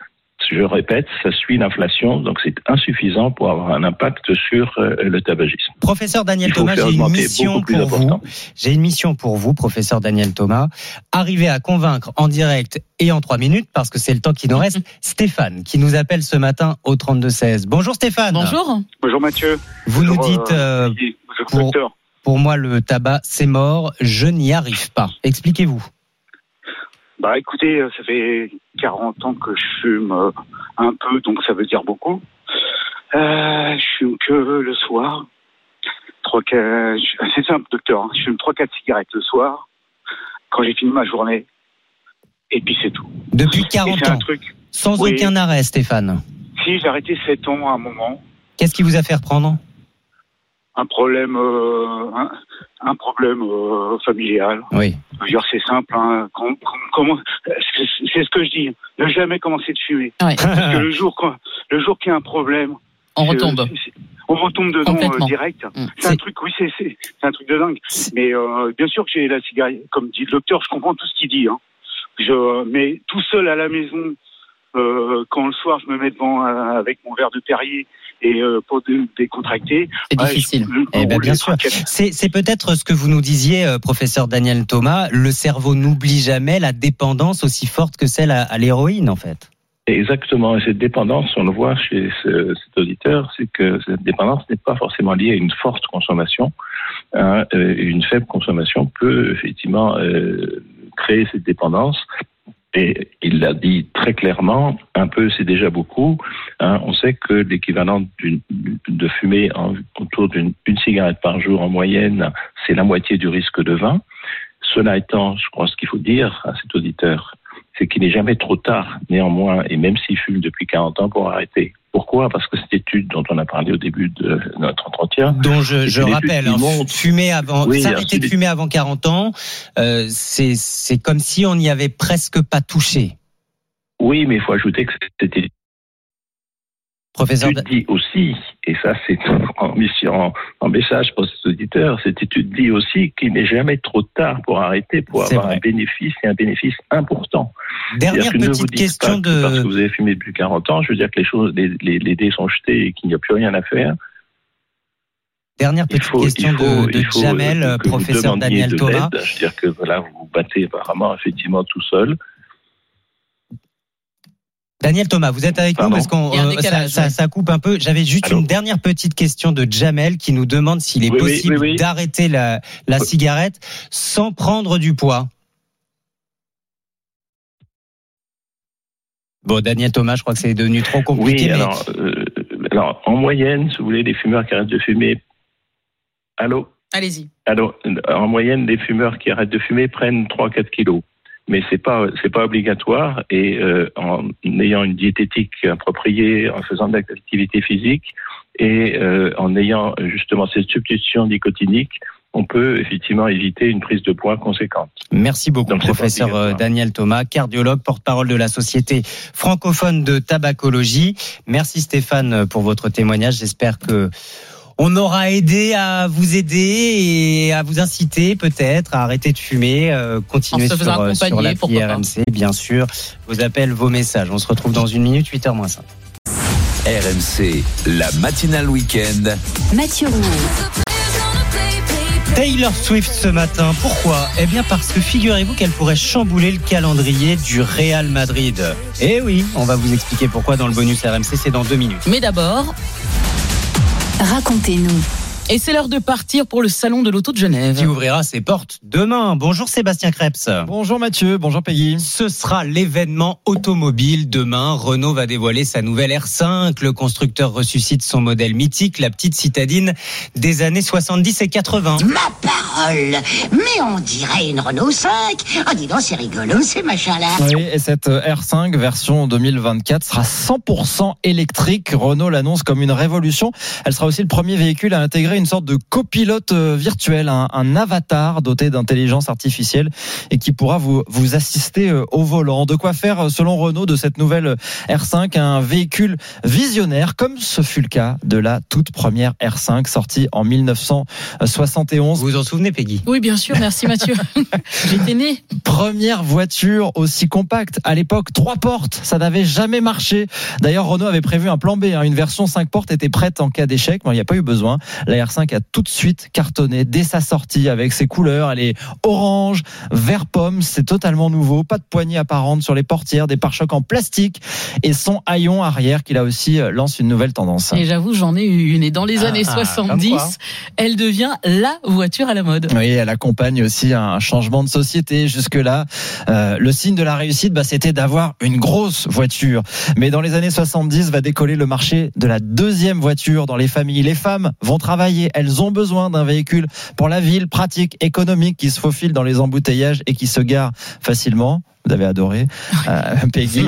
Je répète, ça suit l'inflation, donc c'est insuffisant pour avoir un impact sur euh, le tabagisme. Professeur Daniel Il faut Thomas, faire j'ai une augmenter mission beaucoup plus pour important. vous. J'ai une mission pour vous, professeur Daniel Thomas. Arriver à convaincre en direct et en trois minutes, parce que c'est le temps qui nous reste, Stéphane, qui nous appelle ce matin au 32-16. Bonjour Stéphane. Bonjour. Bonjour Mathieu. Vous nous Bonjour, dites, euh, pour moi, le tabac, c'est mort, je n'y arrive pas. Expliquez-vous. Bah écoutez, euh, ça fait 40 ans que je fume euh, un peu, donc ça veut dire beaucoup. Euh, je fume que le soir. Trois, quatre- je- C'est simple, docteur. hein. Je fume 3-4 cigarettes le soir, quand j'ai fini ma journée. Et puis c'est tout. Depuis Et 40 c'est un ans, truc. sans Oui. aucun arrêt, Stéphane. Si, j'ai arrêté 7 ans à un moment. Qu'est-ce qui vous a fait reprendre? Un problème, euh, un, un problème euh, familial. Oui. Je veux dire, c'est simple. Hein. Com- com- comment, c'est ce que je dis. Ne jamais commencer de fumer. Parce que le jour, quand- le jour qu'il y a un problème, On retombe. On retombe dedans euh, direct. C'est un truc, oui, c'est un truc de dingue. Mais bien sûr que j'ai la cigarette, comme dit le docteur, je comprends tout ce qu'il dit. Hein. Je, mais tout seul à la maison, quand le soir je me mets devant avec mon verre de Perrier et euh, pour dé- décontracter, c'est difficile. Eh ben, bien sûr. C'est peut-être ce que vous nous disiez, euh, professeur Daniel Thomas. Le cerveau n'oublie jamais la dépendance aussi forte que celle à, à l'héroïne, en fait. Exactement. Et cette dépendance, on le voit chez ce- cet auditeur, c'est que cette dépendance n'est pas forcément liée à une forte consommation. Hein, une faible consommation peut effectivement euh, créer cette dépendance. Et il l'a dit très clairement, un peu c'est déjà beaucoup. Hein, on sait que l'équivalent de fumer autour d'une une cigarette par jour en moyenne, c'est la moitié du risque de 20. Cela étant, je crois ce qu'il faut dire à cet auditeur, c'est qu'il n'est jamais trop tard, néanmoins, et même s'il fume depuis 40 ans, pour arrêter. Pourquoi? Parce que cette étude dont on a parlé au début de notre entretien, dont je, étude rappelle, hein, montre- fumer avant, Oui, s'arrêter de fumer avant 40 ans, euh, c'est c'est comme si on n'y avait presque pas touché. Oui, mais il faut ajouter que c'était Professeur étude dit aussi, et ça c'est en message pour cet auditeur, cette étude dit aussi qu'il n'est jamais trop tard pour arrêter, pour avoir vrai. un bénéfice et un bénéfice important. Dernière ne petite vous question pas de- Parce que vous avez fumé depuis 40 ans, je veux dire que les choses, les, les, les dés sont jetés et qu'il n'y a plus rien à faire. Dernière petite faut- question faut- de, de faut, Jamel, professeur Daniel de Thomas. Je veux dire que voilà, vous vous battez apparemment effectivement tout seul. Daniel Thomas, vous êtes avec Pardon nous parce qu'on euh, ça, coupe un peu. J'avais juste Allô une dernière petite question de Jamel qui nous demande s'il est Oui, possible oui, oui. d'arrêter la, la cigarette sans prendre du poids. Bon, Daniel Thomas, je crois que c'est devenu trop compliqué. Oui, mais alors, euh, alors en moyenne, si vous voulez, les fumeurs qui arrêtent de fumer. Allô? Allez-y. Alors, en moyenne, les fumeurs qui arrêtent de fumer prennent 3-4 kilos. Mais c'est pas c'est pas obligatoire et euh, en ayant une diététique appropriée, en faisant de l'activité physique et euh, en ayant justement cette substitution nicotinique, on peut effectivement éviter une prise de poids conséquente. Merci beaucoup, Donc, professeur euh, Daniel Thomas, cardiologue, porte-parole de la Société francophone de tabacologie. Merci Stéphane pour votre témoignage. J'espère que on aura aidé à vous aider et à vous inciter peut-être à arrêter de fumer, euh, continuer sur, euh, sur accompagner, l'appli pourquoi pas. RMC, bien sûr. Vos appels, vos messages. On se retrouve dans une minute, 8h moins 5. RMC, la matinale week-end. Mathieu Roux. Taylor Swift ce matin. Pourquoi? Eh bien parce que figurez-vous qu'elle pourrait chambouler le calendrier du Real Madrid. Eh oui, on va vous expliquer pourquoi dans le bonus RMC, c'est dans deux minutes. Mais d'abord, Racontez-nous. Et c'est l'heure de partir pour le salon de l'auto de Genève. Qui ouvrira ses portes demain. Bonjour Sébastien Krebs. Bonjour Mathieu, bonjour Peggy. Ce sera l'événement automobile demain. Renault va dévoiler sa nouvelle R5. Le constructeur ressuscite son modèle mythique, la petite citadine des années 70 et 80. Ma parole Mais on dirait une Renault 5 Ah dis donc, c'est rigolo ces machins-là Oui, et cette R5 version 2024 sera 100% électrique. Renault l'annonce comme une révolution. Elle sera aussi le premier véhicule à intégrer une sorte de copilote euh, virtuel, un, un avatar doté d'intelligence artificielle et qui pourra vous, vous assister euh, au volant. De quoi faire, euh, selon Renault, de cette nouvelle R5 un véhicule visionnaire, comme ce fut le cas de la toute première R5 sortie en 1971. Vous vous en souvenez, Peggy? Oui, bien sûr, merci Mathieu. J'étais né. Première voiture aussi compacte. À l'époque, trois portes, ça n'avait jamais marché. D'ailleurs, Renault avait prévu un plan B. hein. Une version 5 portes était prête en cas d'échec. Bon, il n'y a pas eu besoin. La R5 a tout de suite cartonné dès sa sortie avec ses couleurs. Elle est orange, vert pomme. C'est totalement nouveau. Pas de poignée apparente sur les portières, des pare-chocs en plastique et son haillon arrière qui là aussi euh, lance une nouvelle tendance. Et j'avoue, j'en ai eu une. Et dans les Ah, années comme 70, quoi. elle devient la voiture à la mode. Oui, elle accompagne aussi un changement de société. Jusque-là, euh, le signe de la réussite, bah, c'était d'avoir une grosse voiture. Mais dans les années 70, va décoller le marché de la deuxième voiture dans les familles. Les femmes vont travailler, elles ont besoin d'un véhicule pour la ville, pratique, économique, qui se faufile dans les embouteillages et qui se gare facilement. Vous avez adoré, euh, Peggy.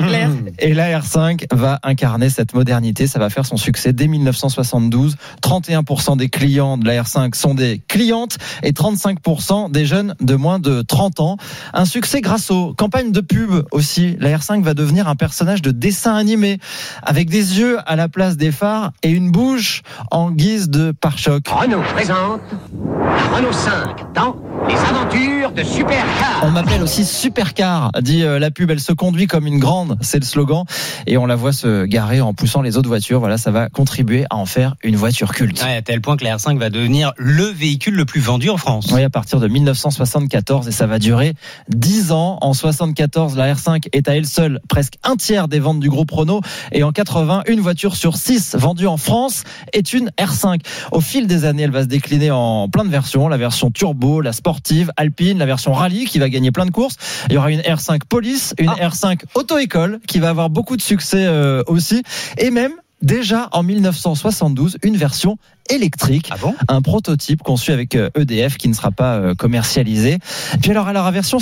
Et la R5 va incarner cette modernité. Ça va faire son succès dès 1972. 31% des clients de la R5 sont des clientes et 35% des jeunes de moins de 30 ans. Un succès grâce aux campagnes de pub aussi. La R5 va devenir un personnage de dessin animé avec des yeux à la place des phares et une bouche en guise de pare-choc. Renault présente la Renault 5 dans les aventures de Supercar. On m'appelle aussi Supercar, dit euh, la pub. Elle se conduit comme une grande, c'est le slogan. Et on la voit se garer en poussant les autres voitures. Voilà, ça va contribuer à en faire une voiture culte. Ouais, à tel point que la R5 va devenir le véhicule le plus vendu en France. Oui, à partir de 1974 et ça va durer 10 ans. En 74, la R5 est à elle seule presque un tiers des ventes du groupe Renault et en 80, une voiture sur 6 vendue en France est une R5. Au fil des années, elle va se décliner en plein de versions, la version turbo, la sportive, alpine, la version rallye qui va gagner plein de courses. Il y aura une R5 police, une R5 auto-école qui va avoir beaucoup de succès euh, aussi. Et même déjà en 1972 une version électrique, un prototype conçu avec euh, EDF qui ne sera pas euh, commercialisé. Puis alors elle aura version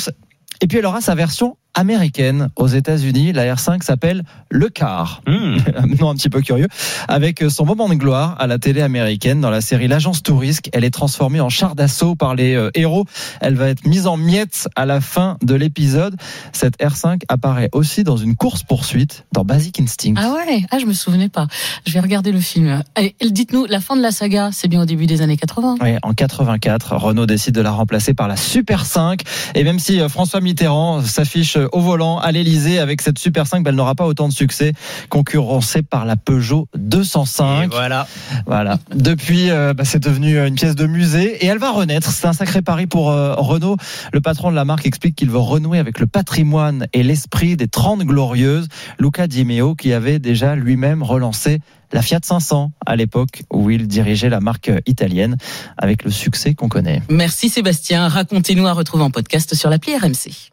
et puis elle aura sa version américaine aux États-Unis. La R5 s'appelle le car. Un nom un petit peu curieux. Avec son moment de gloire à la télé américaine dans la série L'Agence Tourisque, elle est transformée en char d'assaut par les euh, héros. Elle va être mise en miettes à la fin de l'épisode. Cette R5 apparaît aussi dans une course poursuite dans Basic Instinct. Ah ouais, ah je me souvenais pas. Je vais regarder le film. Allez, dites-nous, la fin de la saga, c'est bien au début des années 80. Oui, en 84, Renault décide de la remplacer par la Super 5. Et même si euh, François Mitterrand s'affiche euh, au volant à l'Elysée avec cette Super 5, ben, elle n'aura pas autant de succès, concurrencée par la Peugeot 205. Et voilà. Voilà. Depuis, euh, bah, c'est devenu une pièce de musée et elle va renaître. C'est un sacré pari pour euh, Renault. Le patron de la marque explique qu'il veut renouer avec le patrimoine et l'esprit des 30 glorieuses. Luca Di Meo, qui avait déjà lui-même relancé la Fiat 500 à l'époque où il dirigeait la marque italienne avec le succès qu'on connaît. Merci Sébastien. Racontez-nous à retrouver en podcast sur l'appli RMC.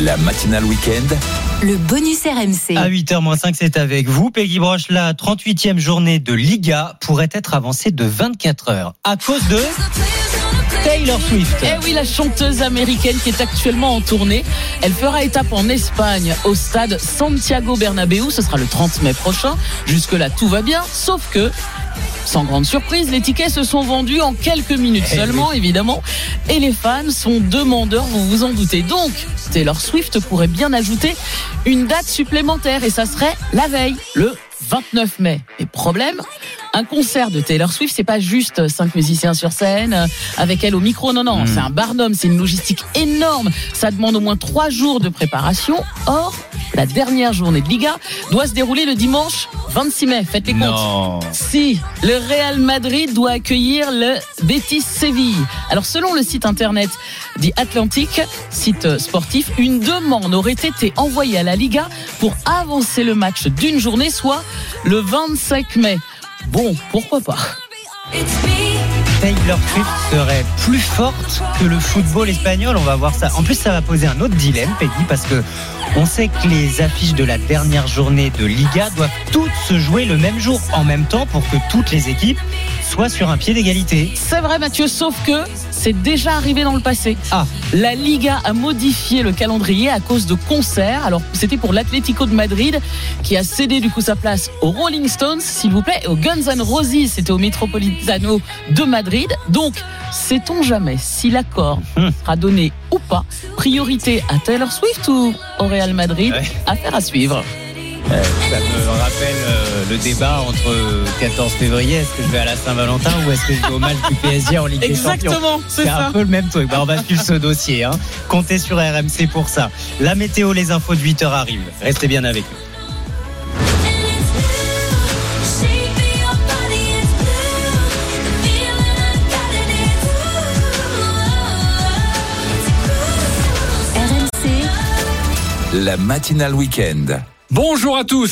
La matinale week-end. Le bonus RMC. À 8h-5, c'est avec vous. Peggy Broche, la 38e journée de Liga pourrait être avancée de 24 heures à cause de Taylor Swift. Eh oui, la chanteuse américaine qui est actuellement en tournée. Elle fera étape en Espagne au stade Santiago Bernabéu. Ce sera le 30 mai prochain. Jusque-là, tout va bien. Sauf que, sans grande surprise, les tickets se sont vendus en quelques minutes Eh seulement, évidemment. Et les fans sont demandeurs, vous vous en doutez. Donc, Taylor Swift pourrait bien ajouter une date supplémentaire. Et ça serait la veille, le 29 mai. Et problème, un concert de Taylor Swift, c'est pas juste cinq musiciens sur scène avec elle au micro. Non, non, Mm. c'est un barnum, c'est une logistique énorme. Ça demande au moins trois jours de préparation. Or, la dernière journée de Liga doit se dérouler le dimanche 26 mai. Faites les comptes. Non. Si, le Real Madrid doit accueillir le Betis Séville. Alors selon le site internet dit Atlantic, site sportif, une demande aurait été envoyée à la Liga pour avancer le match d'une journée, soit le 25 mai. Bon, pourquoi pas Taylor Swift serait plus forte que le football espagnol. On va voir ça. En plus, ça va poser un autre dilemme, Peggy, parce que on sait que les affiches de la dernière journée de Liga doivent toutes se jouer le même jour, en même temps, pour que toutes les équipes soient sur un pied d'égalité. C'est vrai, Mathieu, sauf que c'est déjà arrivé dans le passé. Ah. La Liga a modifié le calendrier à cause de concerts. Alors, c'était pour l'Atlético de Madrid qui a cédé du coup sa place aux Rolling Stones, s'il vous plaît, et aux Guns N' Roses. C'était au Metropolitano de Madrid. Donc, sait-on jamais si l'accord sera donné ou pas Priorité à Taylor Swift ou au Real Madrid Affaire à suivre. Euh, ça me rappelle euh, le débat entre 14 février, est-ce que je vais à la Saint-Valentin ou est-ce que je vais au match du PSG en Ligue des Champions Exactement, c'est un peu le même truc. Bah, on va suivre ce dossier. Hein. Comptez sur RMC pour ça. La météo, les infos de 8h arrivent. Restez bien avec nous. La matinale week-end. Bonjour à tous.